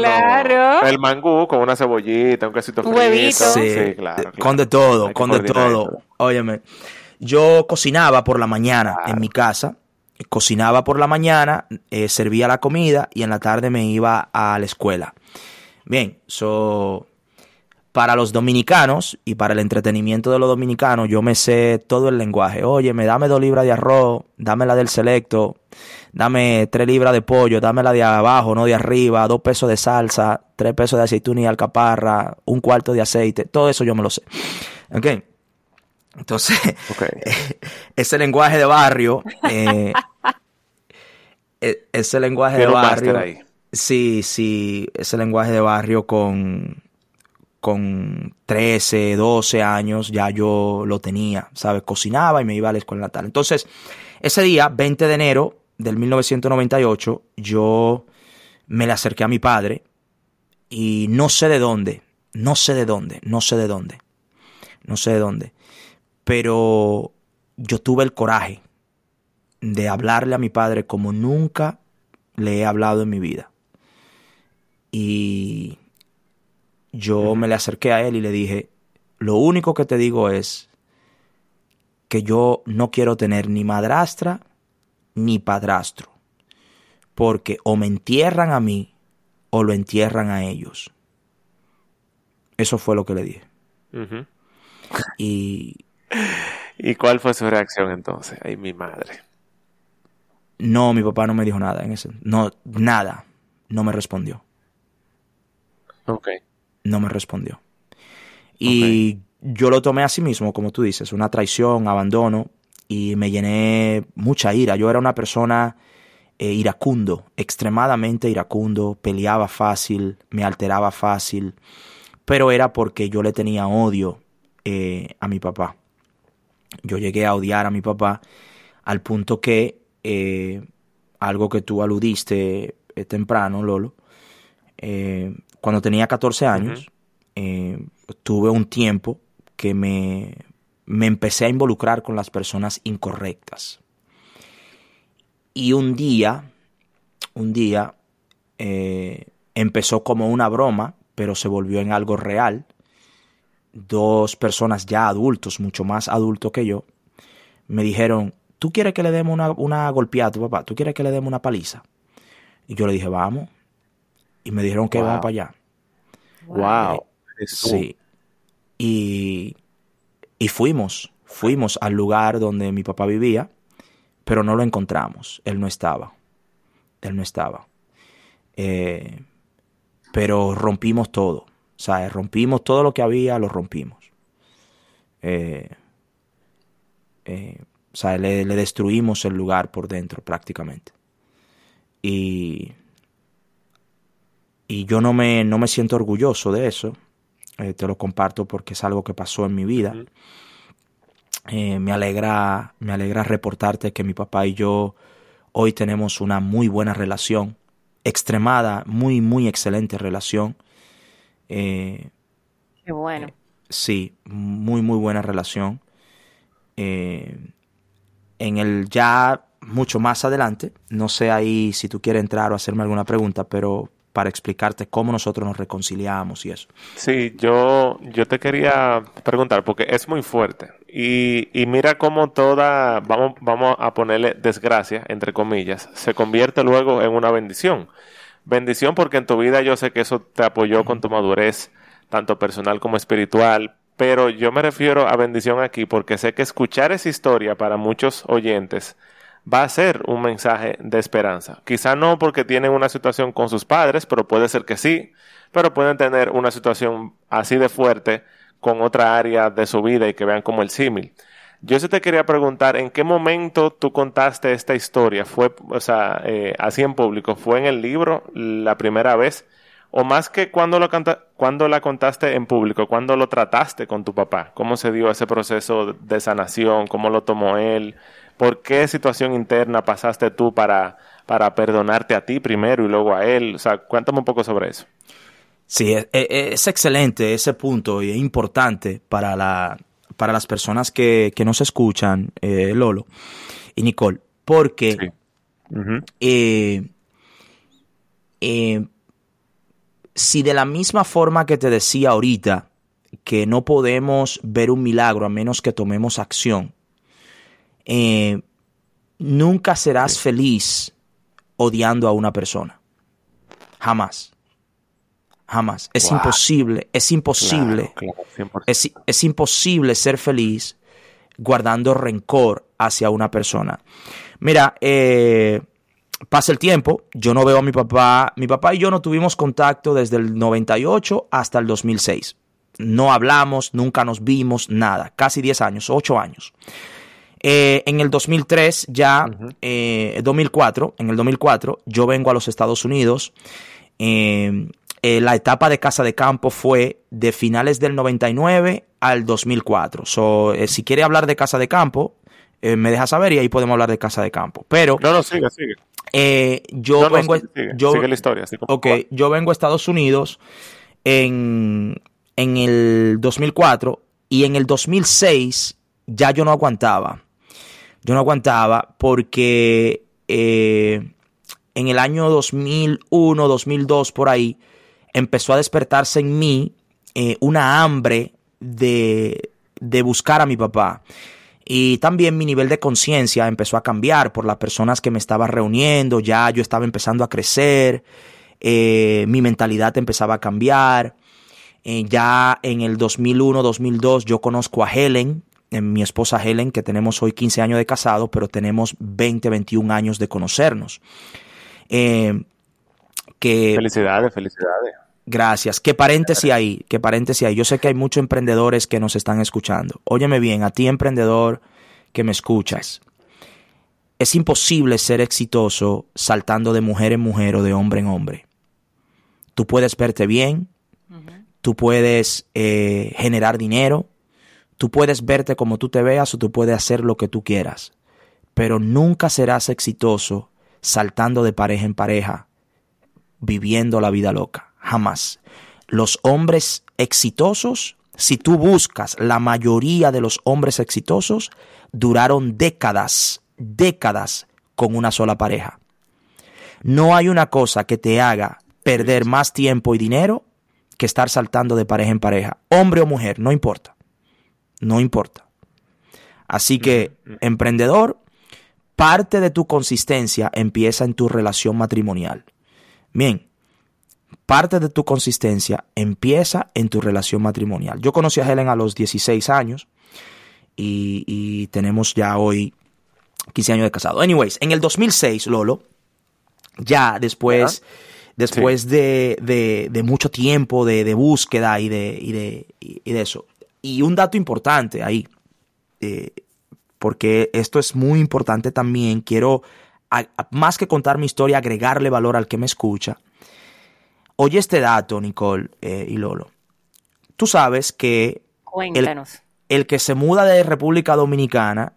el mangú con una cebollita, un quesito frito. Huevito. Sí, claro, Con de todo, con de todo. Óyeme, yo cocinaba por la mañana en mi casa. Cocinaba por la mañana, eh, servía la comida y en la tarde me iba a la escuela. Bien, so, para los dominicanos y para el entretenimiento de los dominicanos, yo me sé todo el lenguaje. Oye, me dame dos libras de arroz, dame la del selecto, dame tres libras de pollo, dame la de abajo, no de arriba, dos pesos de salsa, tres pesos de aceituna y alcaparra, un cuarto de aceite, todo eso yo me lo sé. ¿Ok? Entonces, ese lenguaje de barrio, eh, e, ese lenguaje de barrio, sí, sí, ese lenguaje de barrio con con 13, 12 años ya yo lo tenía, ¿sabes? Cocinaba y me iba a la escuela natal. Entonces, ese día, 20 de enero del 1998, yo me le acerqué a mi padre y no sé de dónde, no sé de dónde, no sé de dónde, no sé de dónde, pero yo tuve el coraje de hablarle a mi padre como nunca le he hablado en mi vida. Y yo me le acerqué a él y le dije, lo único que te digo es que yo no quiero tener ni madrastra ni padrastro, porque o me entierran a mí o lo entierran a ellos. Eso fue lo que le dije. Y... ¿Y cuál fue su reacción entonces? Ay, mi madre. No, mi papá no me dijo nada en ese. No, nada. No me respondió. Ok no me respondió. Y yo lo tomé a sí mismo, como tú dices, una traición, abandono, y me llené mucha ira. Yo era una persona eh, iracundo, extremadamente iracundo, peleaba fácil, me alteraba fácil, pero era porque yo le tenía odio eh, a mi papá. Yo llegué a odiar a mi papá al punto que, eh, algo que tú aludiste temprano, Lolo, cuando tenía 14 años, eh, tuve un tiempo que me, me empecé a involucrar con las personas incorrectas. Y un día, un día, eh, empezó como una broma, pero se volvió en algo real. Dos personas ya adultos, mucho más adultos que yo, me dijeron, ¿tú quieres que le demos una, una golpeada a tu papá? ¿Tú quieres que le demos una paliza? Y yo le dije, vamos y me dijeron que vamos para allá. Wow. Sí. Y, y fuimos, fuimos al lugar donde mi papá vivía, pero no lo encontramos. Él no estaba. Él no estaba. Eh, pero rompimos todo. O sea, rompimos todo lo que había, lo rompimos. Eh, eh, o sea, le, le, destruimos el lugar por dentro prácticamente. Y y yo no me, no me siento orgulloso de eso. Eh, te lo comparto porque es algo que pasó en mi vida. Eh, me, alegra, me alegra reportarte que mi papá y yo Hoy tenemos una muy buena relación, extremada, muy, muy excelente relación. Eh, Qué bueno. Eh, sí, muy, muy buena relación. Eh, en el ya mucho más adelante, no sé ahí si tú quieres entrar o hacerme alguna pregunta, pero para explicarte cómo nosotros nos reconciliamos y eso. Sí, yo, yo te quería preguntar, porque es muy fuerte. Y, y mira cómo toda, vamos, vamos a ponerle desgracia, entre comillas, se convierte luego en una bendición. Bendición porque en tu vida yo sé que eso te apoyó con tu madurez, tanto personal como espiritual, pero yo me refiero a bendición aquí porque sé que escuchar esa historia para muchos oyentes va a ser un mensaje de esperanza. Quizá no porque tienen una situación con sus padres, pero puede ser que sí, pero pueden tener una situación así de fuerte con otra área de su vida y que vean como el símil. Yo sí te quería preguntar, ¿en qué momento tú contaste esta historia? ¿Fue, o sea, eh, así en público? ¿Fue en el libro la primera vez? ¿O más que cuando, lo cuando la contaste en público, cuando lo trataste con tu papá? ¿Cómo se dio ese proceso de sanación? ¿Cómo lo tomó él? ¿Por qué situación interna pasaste tú para, para perdonarte a ti primero y luego a él? O sea, cuéntame un poco sobre eso. Sí, es, e, es excelente ese punto y es importante para, la, para las personas que, que nos escuchan, eh, Lolo y Nicole, porque eh, eh, si de la misma forma que te decía ahorita, que no podemos ver un milagro a menos que tomemos acción, eh, nunca serás feliz odiando a una persona. Jamás. Jamás. Es imposible, es imposible. es, imposible ser feliz guardando rencor hacia una persona. Mira, eh, pasa el tiempo, yo no veo a mi papá, mi papá y yo no tuvimos contacto desde el 98 hasta el 2006. No hablamos, nunca nos vimos, nada, casi 10 años, 8 años. Eh, en el 2003, ya, 2004, eh, en el 2004, yo vengo a los Estados Unidos. Eh, la etapa de casa de campo fue de finales del 99 al 2004. So, si quiere hablar de casa de campo, me deja saber y ahí podemos hablar de casa de campo. Pero. No, no, sigue, sigue. yo vengo. yo, sigue la historia. ok, yo vengo a Estados Unidos en, en el 2004 y en el 2006 ya yo no aguantaba yo no aguantaba porque eh, en el año 2001, 2002, por ahí, empezó a despertarse en mí eh, una hambre de, de buscar a mi papá. Y también mi nivel de conciencia empezó a cambiar por las personas que me estaba reuniendo, ya yo estaba empezando a crecer, eh, mi mentalidad empezaba a cambiar. ya en el 2001, 2002 yo conozco a Helen, mi esposa Helen, que tenemos hoy 15 años de casado, pero tenemos 20, 21 años de conocernos. Eh, que, felicidades, felicidades. Gracias. ¿Qué paréntesis ahí? ¿Qué paréntesis ahí? Yo sé que hay muchos emprendedores que nos están escuchando. Óyeme bien, a ti emprendedor que me escuchas. Es imposible ser exitoso saltando de mujer en mujer o de hombre en hombre. Tú puedes verte bien, tú puedes eh, generar dinero, Tú puedes verte como tú te veas o tú puedes hacer lo que tú quieras, pero nunca serás exitoso saltando de pareja en pareja, viviendo la vida loca. Jamás. Los hombres exitosos, si tú buscas la mayoría de los hombres exitosos, duraron décadas, décadas con una sola pareja. No hay una cosa que te haga perder más tiempo y dinero que estar saltando de pareja en pareja, hombre o mujer, no importa no importa. Así que, emprendedor, parte de tu consistencia empieza en tu relación matrimonial. Bien, parte de tu consistencia empieza en tu relación matrimonial. Yo conocí a Helen a los 16 años y, tenemos ya hoy 15 años de casado. Anyways, en el 2006, Lolo, ya después, después de, mucho tiempo de, búsqueda y de, y de eso, y un dato importante ahí, eh, porque esto es muy importante también, quiero, más que contar mi historia, agregarle valor al que me escucha. Oye este dato, Nicole eh, y Lolo. Tú sabes que el, que se muda de República Dominicana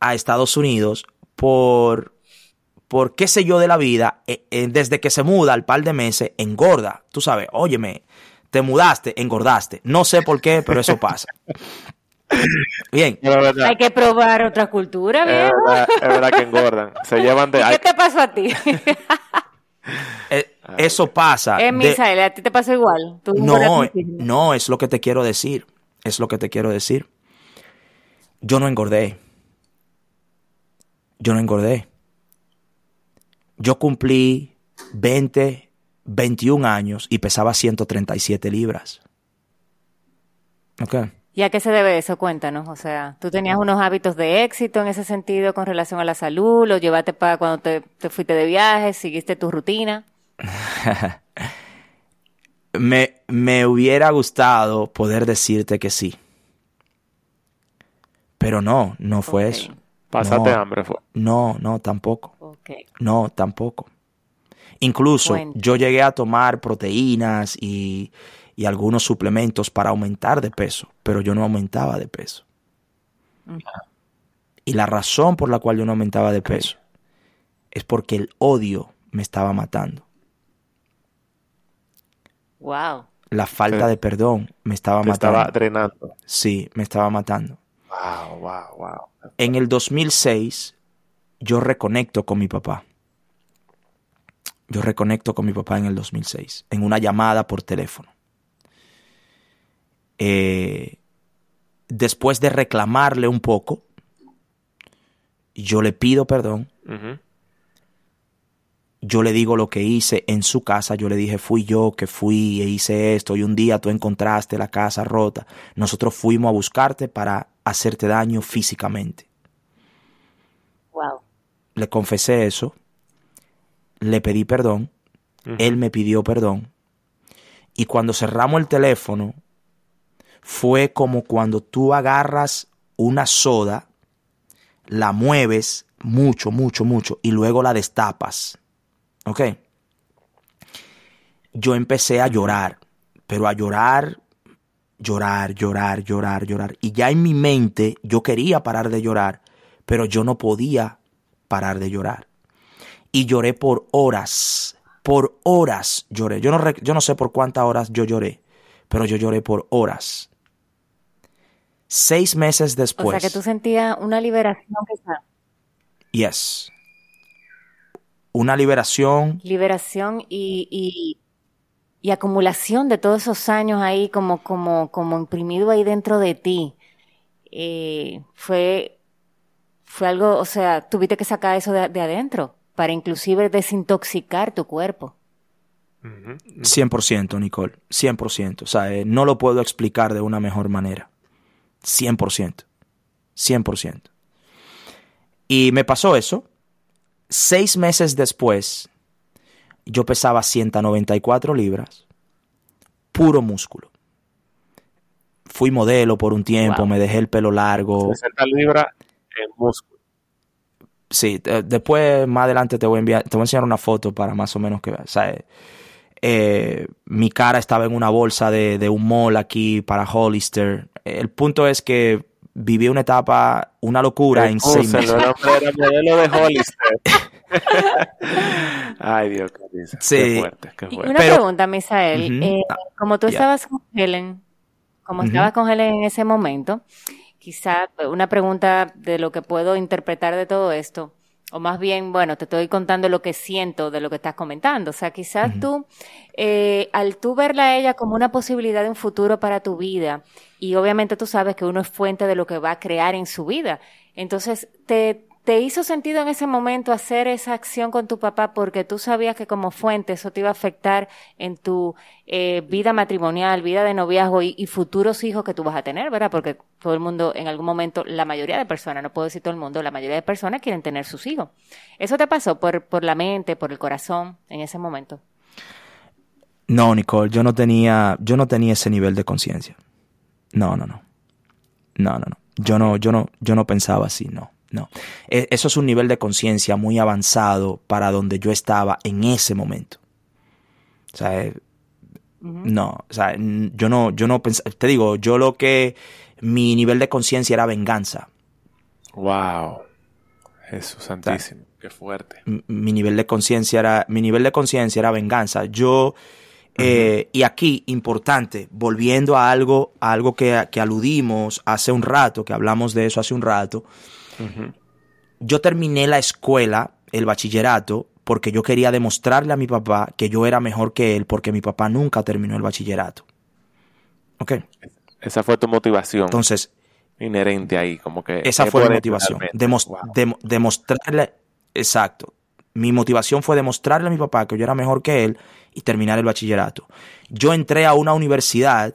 a Estados Unidos por por qué sé yo de la vida, eh, eh, desde que se muda al par de meses, engorda. Tú sabes, óyeme, te mudaste, engordaste. No sé por qué, pero eso pasa. Bien. Hay que probar otra cultura. Es verdad, que engordan. Se llevan de. ¿Qué te pasó a ti? Eh, eso pasa. Eh, Misael, ¿a ti te pasó igual? no, no, es lo que te quiero decir. Es lo que te quiero decir. Yo no engordé. Yo no engordé. Yo cumplí 20, 21 años y pesaba 137 libras. Ok. ¿Y a qué se debe eso? Cuéntanos. O sea, ¿tú tenías unos hábitos de éxito en ese sentido con relación a la salud? ¿Lo llevaste para cuando te, te fuiste de viaje? ¿Seguiste tu rutina? me, me hubiera gustado poder decirte que sí. Pero no, no fue eso. Pásate hambre fue. No, no, tampoco. No, tampoco. Incluso yo llegué a tomar proteínas y, algunos suplementos para aumentar de peso, pero yo no aumentaba de peso. Y la razón por la cual yo no aumentaba de peso es porque el odio me estaba matando. Wow. La falta de perdón me estaba matando. Estaba drenando. Sí, me estaba matando. Wow, wow, wow. En el 2006 yo reconecto con mi papá. Yo reconecto con mi papá en el 2006, en una llamada por teléfono. Eh, después de reclamarle un poco, yo le pido perdón. Yo le digo lo que hice en su casa. Yo le dije, fui yo que fui e hice esto. Y un día tú encontraste la casa rota. Nosotros fuimos a buscarte para hacerte daño físicamente. Wow. Le confesé eso le pedí perdón, él me pidió perdón, y cuando cerramos el teléfono, fue como cuando tú agarras una soda, la mueves mucho, mucho, mucho, y luego la destapas. ¿Ok? Yo empecé a llorar, pero a llorar, llorar, llorar, llorar, llorar. Y ya en mi mente yo quería parar de llorar, pero yo no podía parar de llorar y lloré por horas. Por horas lloré. Yo no, yo no sé por cuántas horas yo lloré, pero yo lloré por horas. Seis meses después. O sea que tú sentías una liberación quizá. Yes. Una liberación. Liberación y, y, acumulación de todos esos años ahí como, como, como imprimido ahí dentro de ti. Eh, fue, fue algo, o sea, tuviste que sacar eso de adentro para inclusive desintoxicar tu cuerpo. 100%, Nicole, 100%. O sea, eh, no lo puedo explicar de una mejor manera. 100%. 100%. Y me pasó eso. Seis meses después, yo pesaba 194 libras, puro músculo. Fui modelo por un tiempo, me dejé el pelo largo. 60 libras en músculo. Sí, después más adelante te voy a enviar, te voy a enseñar una foto para más o menos que veas. Eh, mi cara estaba en una bolsa de, un mall aquí para Hollister. El punto es que viví una etapa, una locura en seis meses. era modelo de Hollister. Ay, Dios, qué, sí. qué fuerte, qué fuerte. una pregunta, Misael. Eh, como tú estabas con Helen, como estabas con Helen en ese momento, quizá una pregunta de lo que puedo interpretar de todo esto, o más bien, bueno, te estoy contando lo que siento de lo que estás comentando. O sea, quizás tú, eh, al tú verla a ella como una posibilidad de un futuro para tu vida, y obviamente tú sabes que uno es fuente de lo que va a crear en su vida, entonces te, ¿Te hizo sentido en ese momento hacer esa acción con tu papá porque tú sabías que como fuente eso te iba a afectar en tu eh, vida matrimonial, vida de noviazgo y, futuros hijos que tú vas a tener, ¿verdad? Porque todo el mundo, en algún momento, la mayoría de personas, no puedo decir todo el mundo, la mayoría de personas quieren tener sus hijos. ¿Eso te pasó por, por la mente, por el corazón en ese momento? No, Nicole, yo no tenía, yo no tenía ese nivel de conciencia. No, no, no. No, no, no. Yo no, yo no, yo no pensaba así, no. No, e, eso es un nivel de conciencia muy avanzado para donde yo estaba en ese momento. O sea, eh, no, o sea, yo no, yo no pensaba, te digo, yo lo que, mi nivel de conciencia era venganza. Wow, Jesús santísimo. Qué fuerte. Mi nivel de conciencia era, mi nivel de conciencia era venganza. Yo, eh, y aquí, importante, volviendo a algo, a algo que, aludimos hace un rato, que hablamos de eso hace un rato. Yo terminé la escuela, el bachillerato, porque yo quería demostrarle a mi papá que yo era mejor que él, porque mi papá nunca terminó el bachillerato. ¿Ok? Esa fue tu motivación. Entonces. Inherente ahí, como que. Esa fue mi motivación. demostrarle. Exacto. Mi motivación fue demostrarle a mi papá que yo era mejor que él y terminar el bachillerato. Yo entré a una universidad.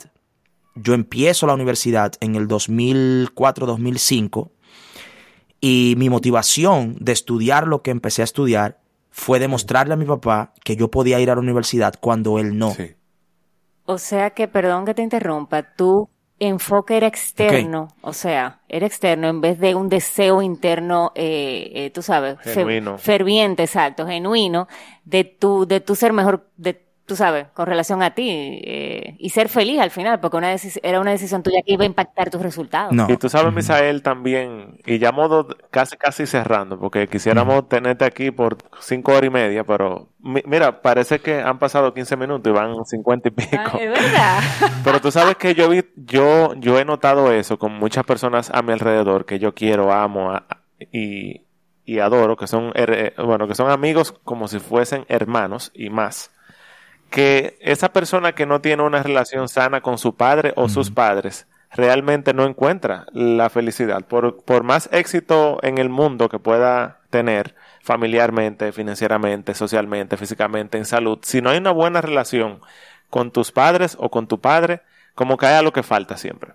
Yo empiezo la universidad en el 2004-2005 y mi motivación de estudiar lo que empecé a estudiar fue demostrarle a mi papá que yo podía ir a la universidad cuando él no. O sea que, perdón que te interrumpa, tu enfoque era externo, o sea, era externo en vez de un deseo interno, eh, eh, tú sabes, ferviente, exacto, genuino, de tu, de tu ser mejor, de tú sabes, con relación a ti eh, y ser feliz al final, porque una era una decisión tuya que iba a impactar tus resultados. Y tú sabes, Misael, también, y ya modo casi casi cerrando, porque quisiéramos tenerte aquí por cinco horas y media, pero mira, parece que han pasado 15 minutos y van 50 y pico. Es verdad. pero tú sabes que yo vi, yo, yo he notado eso con muchas personas a mi alrededor que yo quiero, amo y, y adoro, que son, bueno, que son amigos como si fuesen hermanos y más que esa persona que no tiene una relación sana con su padre o sus padres realmente no encuentra la felicidad. Por, por más éxito en el mundo que pueda tener familiarmente, financieramente, socialmente, físicamente, en salud, si no hay una buena relación con tus padres o con tu padre, como que hay algo que falta siempre.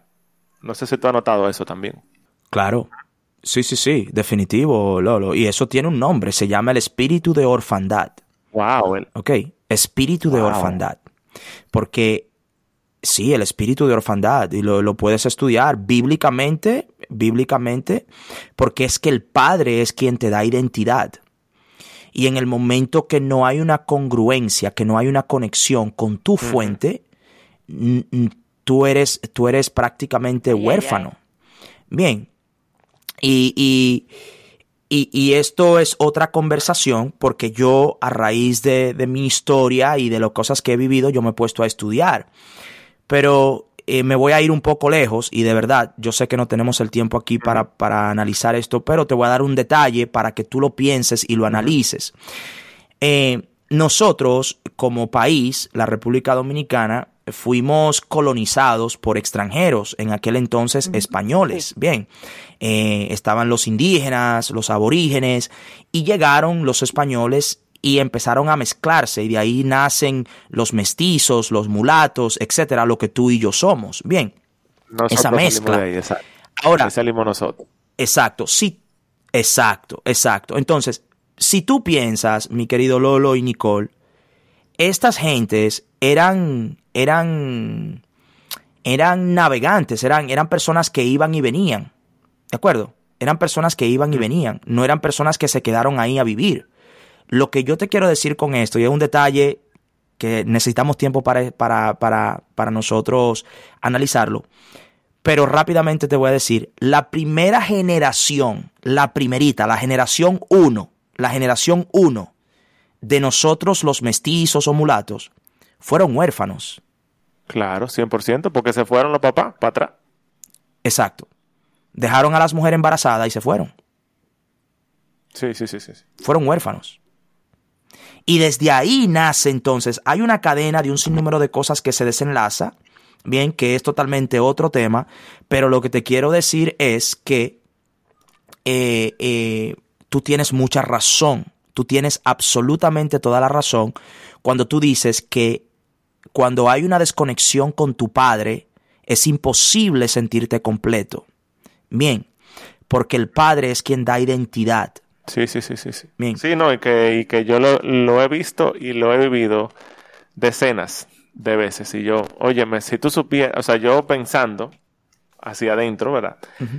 No sé si tú has notado eso también. Claro. Sí, sí, sí, definitivo, Lolo. Y eso tiene un nombre, se llama el espíritu de orfandad. Wow. Ok, espíritu de orfandad. Porque sí, el espíritu de orfandad, y lo, puedes estudiar bíblicamente, bíblicamente, porque es que el Padre es quien te da identidad. Y en el momento que no hay una congruencia, que no hay una conexión con tu fuente, tú eres, tú eres prácticamente huérfano. Bien. y y, esto es otra conversación porque yo a raíz de, mi historia y de las cosas que he vivido yo me he puesto a estudiar. Pero eh, me voy a ir un poco lejos y de verdad yo sé que no tenemos el tiempo aquí para, para analizar esto, pero te voy a dar un detalle para que tú lo pienses y lo analices. Eh, nosotros como país, la República Dominicana, fuimos colonizados por extranjeros, en aquel entonces españoles. Bien, eh, estaban los indígenas, los aborígenes, y llegaron los españoles y empezaron a mezclarse, y de ahí nacen los mestizos, los mulatos, etcétera, lo que tú y yo somos. Bien, esa mezcla. Ahora, salimos nosotros. Exacto, sí, exacto, exacto. Entonces, si tú piensas, mi querido Lolo y Nicole, estas gentes eran, eran, eran navegantes, eran, eran personas que iban y venían. ¿De acuerdo? Eran personas que iban y venían, no eran personas que se quedaron ahí a vivir. Lo que yo te quiero decir con esto, y es un detalle que necesitamos tiempo para, para, para, para nosotros analizarlo, pero rápidamente te voy a decir, la primera generación, la primerita, la generación 1, la generación 1 de nosotros los mestizos o mulatos, fueron huérfanos. Claro, 100%, porque se fueron los papás para atrás. Exacto. Dejaron a las mujeres embarazadas y se fueron. Sí, sí, sí, sí. Fueron huérfanos. Y desde ahí nace entonces, hay una cadena de un sinnúmero de cosas que se desenlaza, bien, que es totalmente otro tema, pero lo que te quiero decir es que eh, eh, tú tienes mucha razón, tú tienes absolutamente toda la razón cuando tú dices que cuando hay una desconexión con tu padre, es imposible sentirte completo. Bien, porque el padre es quien da identidad. Sí, sí, sí, sí. sí. Bien. Sí, no, y que, y que yo lo, lo, he visto y lo he vivido decenas de veces. Y yo, óyeme, si tú supieras, o sea, yo pensando, hacia adentro, ¿verdad?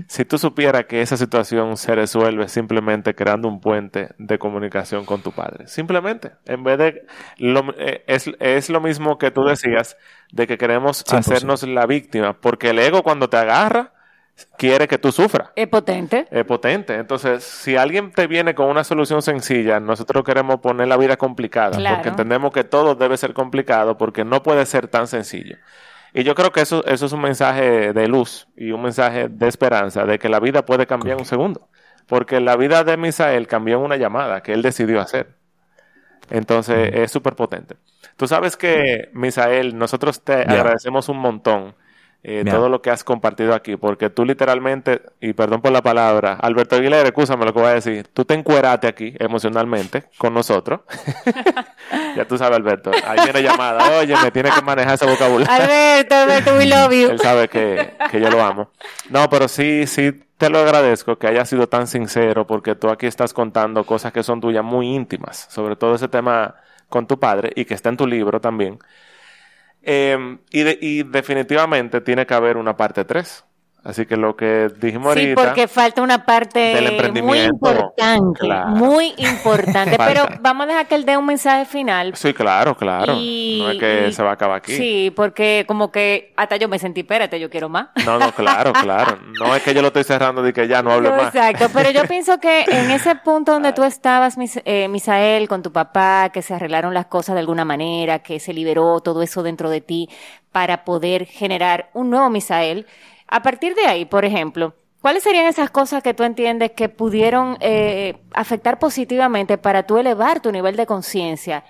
Si tú supieras que esa situación se resuelve simplemente creando un puente de comunicación con tu padre, simplemente, en vez de, lo, eh, es, es, lo mismo que tú decías de que queremos hacernos la víctima, porque el ego cuando te agarra, quiere que tú sufras. Es potente. Es potente. Entonces, si alguien te viene con una solución sencilla, nosotros queremos poner la vida complicada, porque entendemos que todo debe ser complicado, porque no puede ser tan sencillo. Y yo creo que eso, eso es un mensaje de luz y un mensaje de esperanza, de que la vida puede cambiar en un segundo. Porque la vida de Misael cambió en una llamada que él decidió hacer. Entonces, es súper potente. Tú sabes que, Misael, nosotros te agradecemos un montón eh, todo lo que has compartido aquí, porque tú literalmente, y perdón por la palabra, Alberto Aguilera, escúchame lo que voy a decir, tú te encueraste aquí emocionalmente con nosotros. ya tú sabes, Alberto, ahí viene llamada, oye, me tiene que manejar ese vocabulario. Alberto, Alberto, we love you. Él sabe que, que yo lo amo. No, pero sí, sí, te lo agradezco que hayas sido tan sincero, porque tú aquí estás contando cosas que son tuyas muy íntimas, sobre todo ese tema con tu padre y que está en tu libro también. Em, y, y definitivamente tiene que haber una parte 3. Así que lo que dijimos sí, porque falta una parte muy importante, muy importante. pero vamos a dejar que él dé un mensaje final. Sí, claro, claro. no es que se va a acabar aquí. Sí, porque como que hasta yo me sentí, espérate, yo quiero más. No, no, claro, claro. No es que yo lo estoy cerrando de que ya no hable más. Exacto, pero yo pienso que en ese punto donde tú estabas, eh, Misael, con tu papá, que se arreglaron las cosas de alguna manera, que se liberó todo eso dentro de ti para poder generar un nuevo Misael a partir de ahí, por ejemplo, ¿cuáles serían esas cosas que tú entiendes que pudieron eh, afectar positivamente para tú elevar tu nivel de conciencia?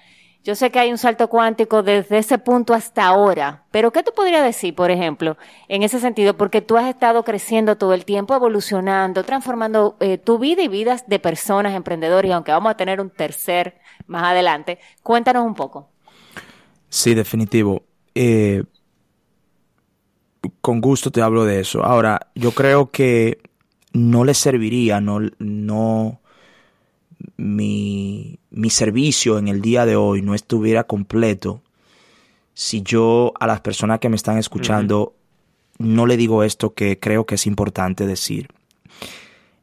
Yo sé que hay un salto cuántico desde ese punto hasta ahora, pero ¿qué tú podrías decir, por ejemplo, en ese sentido? Porque tú has estado creciendo todo el tiempo, evolucionando, transformando eh, tu vida y vidas de personas, emprendedores, y aunque vamos a tener un tercer más adelante, cuéntanos un poco. Sí, definitivo. Eh, con gusto te hablo de eso. Ahora, yo creo que no le serviría, no, no, mi, mi servicio en el día de hoy no estuviera completo si yo a las personas que me están escuchando no le digo esto que creo que es importante decir.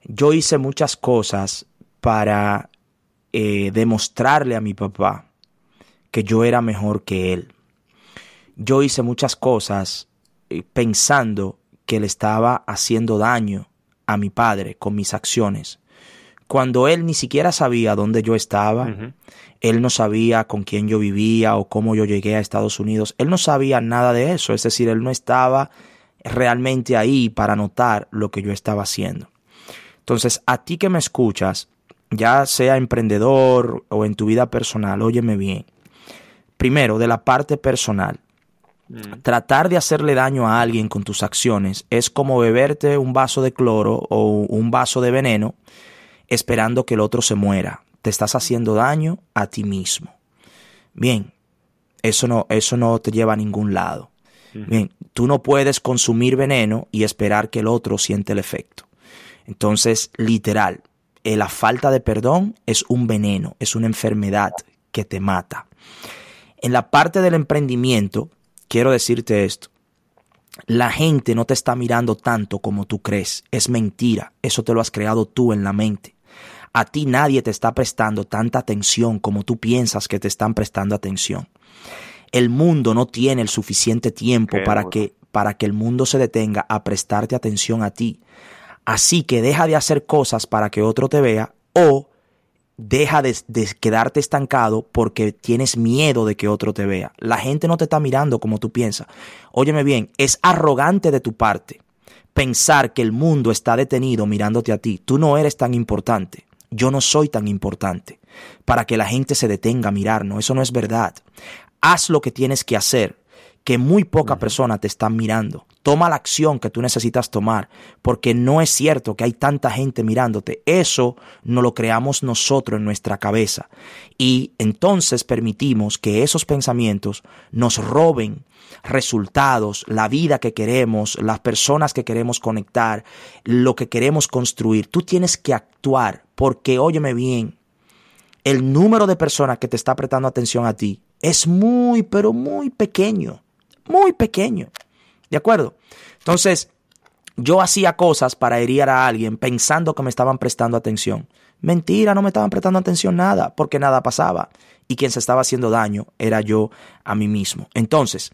Yo hice muchas cosas para eh, demostrarle a mi papá que yo era mejor que él. Yo hice muchas cosas pensando que le estaba haciendo daño a mi padre con mis acciones. Cuando él ni siquiera sabía dónde yo estaba, él no sabía con quién yo vivía o cómo yo llegué a Estados Unidos, él no sabía nada de eso, es decir, él no estaba realmente ahí para notar lo que yo estaba haciendo. Entonces, a ti que me escuchas, ya sea emprendedor o en tu vida personal, óyeme bien. Primero, de la parte personal, Mm. Tratar de hacerle daño a alguien con tus acciones es como beberte un vaso de cloro o un vaso de veneno esperando que el otro se muera. Te estás haciendo daño a ti mismo. Bien, eso no, eso no te lleva a ningún lado. Bien, tú no puedes consumir veneno y esperar que el otro siente el efecto. Entonces, literal, eh, la falta de perdón es un veneno, es una enfermedad que te mata. En la parte del emprendimiento, quiero decirte esto. La gente no te está mirando tanto como tú crees. Es mentira. Eso te lo has creado tú en la mente. A ti nadie te está prestando tanta atención como tú piensas que te están prestando atención. El mundo no tiene el suficiente tiempo para que, para que el mundo se detenga a prestarte atención a ti. Así que deja de hacer cosas para que otro te vea o deja de, quedarte estancado porque tienes miedo de que otro te vea. La gente no te está mirando como tú piensas. Óyeme bien, es arrogante de tu parte pensar que el mundo está detenido mirándote a ti. Tú no eres tan importante. Yo no soy tan importante para que la gente se detenga a mirarnos. Eso no es verdad. Haz lo que tienes que hacer que muy poca persona te están mirando. Toma la acción que tú necesitas tomar, porque no es cierto que hay tanta gente mirándote. Eso no lo creamos nosotros en nuestra cabeza. Y entonces permitimos que esos pensamientos nos roben resultados, la vida que queremos, las personas que queremos conectar, lo que queremos construir. Tú tienes que actuar, porque óyeme bien, el número de personas que te está prestando atención a ti es muy, pero muy pequeño muy pequeño. ¿De acuerdo? Entonces, yo hacía cosas para herir a alguien pensando que me estaban prestando atención. Mentira, no me estaban prestando atención nada, porque nada pasaba. Y quien se estaba haciendo daño era yo a mí mismo. Entonces.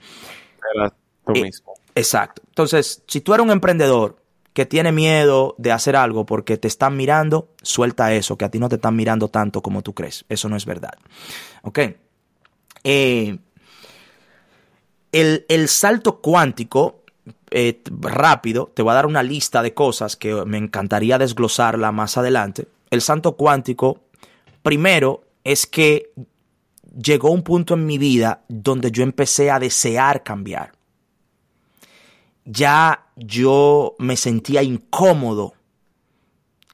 Era tú eh, mismo. Exacto. Entonces, si tú eres un emprendedor que tiene miedo de hacer algo porque te están mirando, suelta eso, que a ti no te están mirando tanto como tú crees. Eso no es verdad. ¿Ok? Eh, el, salto cuántico, eh, rápido, te voy a dar una lista de cosas que me encantaría desglosarla más adelante. El salto cuántico, primero, es que llegó un punto en mi vida donde yo empecé a desear cambiar. Ya yo me sentía incómodo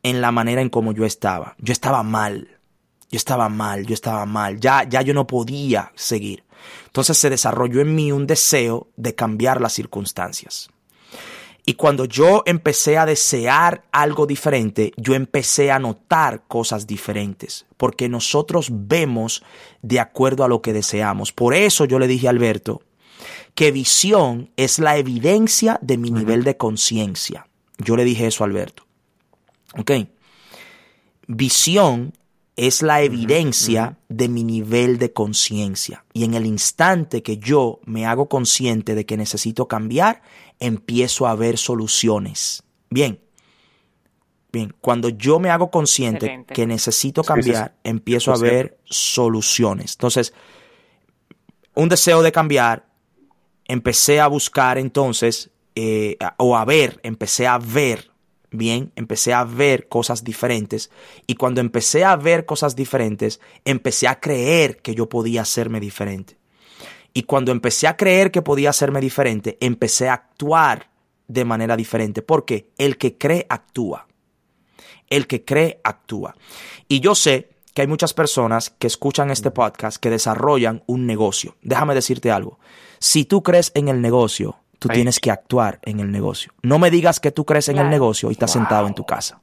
en la manera en cómo yo estaba. Yo estaba mal. Yo estaba mal, yo estaba mal. Ya, ya yo no podía seguir. Entonces se desarrolló en mí un deseo de cambiar las circunstancias. Y cuando yo empecé a desear algo diferente, yo empecé a notar cosas diferentes, porque nosotros vemos de acuerdo a lo que deseamos. Por eso yo le dije a Alberto que visión es la evidencia de mi nivel de conciencia. Yo le dije eso a Alberto. ¿Ok? Visión es la evidencia de mi nivel de conciencia. Y en el instante que yo me hago consciente de que necesito cambiar, empiezo a ver soluciones. Bien. Bien, cuando yo me hago consciente que necesito cambiar, empiezo a ver soluciones. Entonces, un deseo de cambiar, empecé a buscar entonces, eh, o a ver, empecé a ver bien, empecé a ver cosas diferentes y cuando empecé a ver cosas diferentes, empecé a creer que yo podía hacerme diferente. Y cuando empecé a creer que podía hacerme diferente, empecé a actuar de manera diferente, porque el que cree actúa. El que cree actúa. Y yo sé que hay muchas personas que escuchan este podcast que desarrollan un negocio. Déjame decirte algo. Si tú crees en el negocio, Tú tienes que actuar en el negocio. No me digas que tú crees en el negocio y estás sentado en tu casa.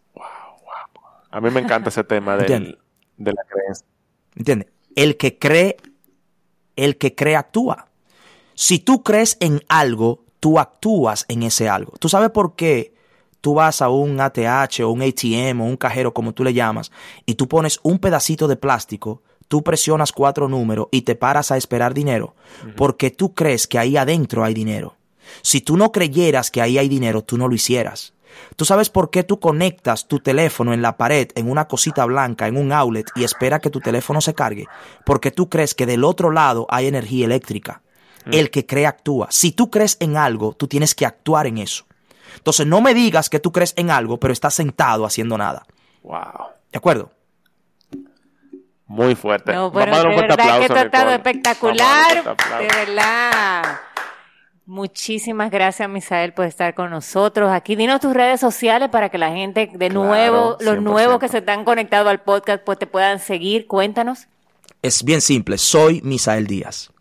A mí me encanta ese tema de la creencia. ¿Entiendes? El que cree, el que cree actúa. Si tú crees en algo, tú actúas en ese algo. ¿Tú sabes por qué tú vas a un ATH o un ATM o un cajero, como tú le llamas, y tú pones un pedacito de plástico, tú presionas cuatro números y te paras a esperar dinero? Porque tú crees que ahí adentro hay dinero. Si tú no creyeras que ahí hay dinero, tú no lo hicieras. ¿Tú sabes por qué tú conectas tu teléfono en la pared, en una cosita blanca, en un outlet y espera que tu teléfono se cargue? Porque tú crees que del otro lado hay energía eléctrica. Mm. El que cree actúa. Si tú crees en algo, tú tienes que actuar en eso. Entonces no me digas que tú crees en algo, pero estás sentado haciendo nada. Wow. ¿De acuerdo? Muy fuerte. No, pero de verdad que tratado espectacular. De verdad. Muchísimas gracias, Misael, por estar con nosotros aquí. Dinos tus redes sociales para que la gente, de nuevo, los nuevos que se están conectados al podcast, pues te puedan seguir. Cuéntanos. Es bien simple. Soy Misael Díaz.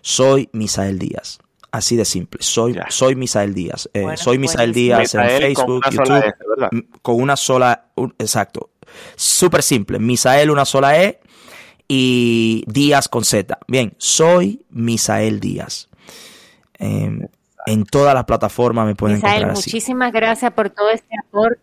Soy Misael Díaz. Así de simple. Soy, soy Misael Díaz. Eh, soy Misael Díaz en Facebook, YouTube. con una sola. exacto. Súper simple. Misael, una sola E. Y Díaz con Z. Bien, soy Misael Díaz. Em, en todas las plataformas me pueden Misael, encontrar muchísimas gracias por todo este aporte,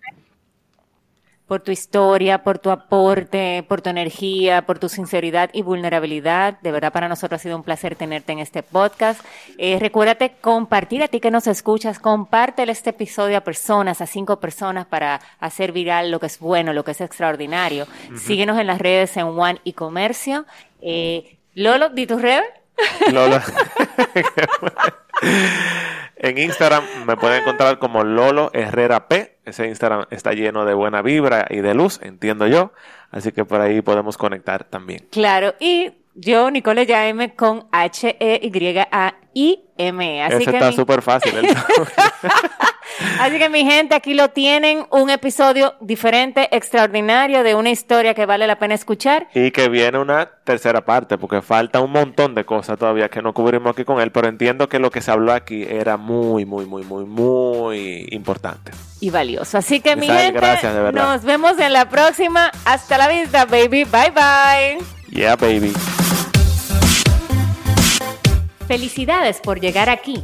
por tu historia, por tu aporte, por tu energía, por tu sinceridad y vulnerabilidad. De verdad para nosotros ha sido un placer tenerte en este podcast. Eh, recuérdate compartir a ti que nos escuchas, compártele este episodio a personas, a cinco personas para hacer viral lo que es bueno, lo que es extraordinario. Síguenos en las redes en One y Comercio. Eh, Lolo, di tus redes. Lolo. en Instagram me pueden encontrar como Lolo Herrera P. Ese Instagram está lleno de buena vibra y de luz, entiendo yo. Así que por ahí podemos conectar también. Claro, y yo, Nicole M con H-E-Y-A-I-M. Así Ese está súper fácil. Así que mi gente, aquí lo tienen, un episodio diferente, extraordinario, de una historia que vale la pena escuchar. Y que viene una tercera parte, porque falta un montón de cosas todavía que no cubrimos aquí con él, pero entiendo que lo que se habló aquí era muy, muy, muy, muy, muy importante. Y valioso. Así que mi gente, nos vemos en la próxima. Hasta la vista, baby. Bye, bye. Yeah, baby. Felicidades por llegar aquí.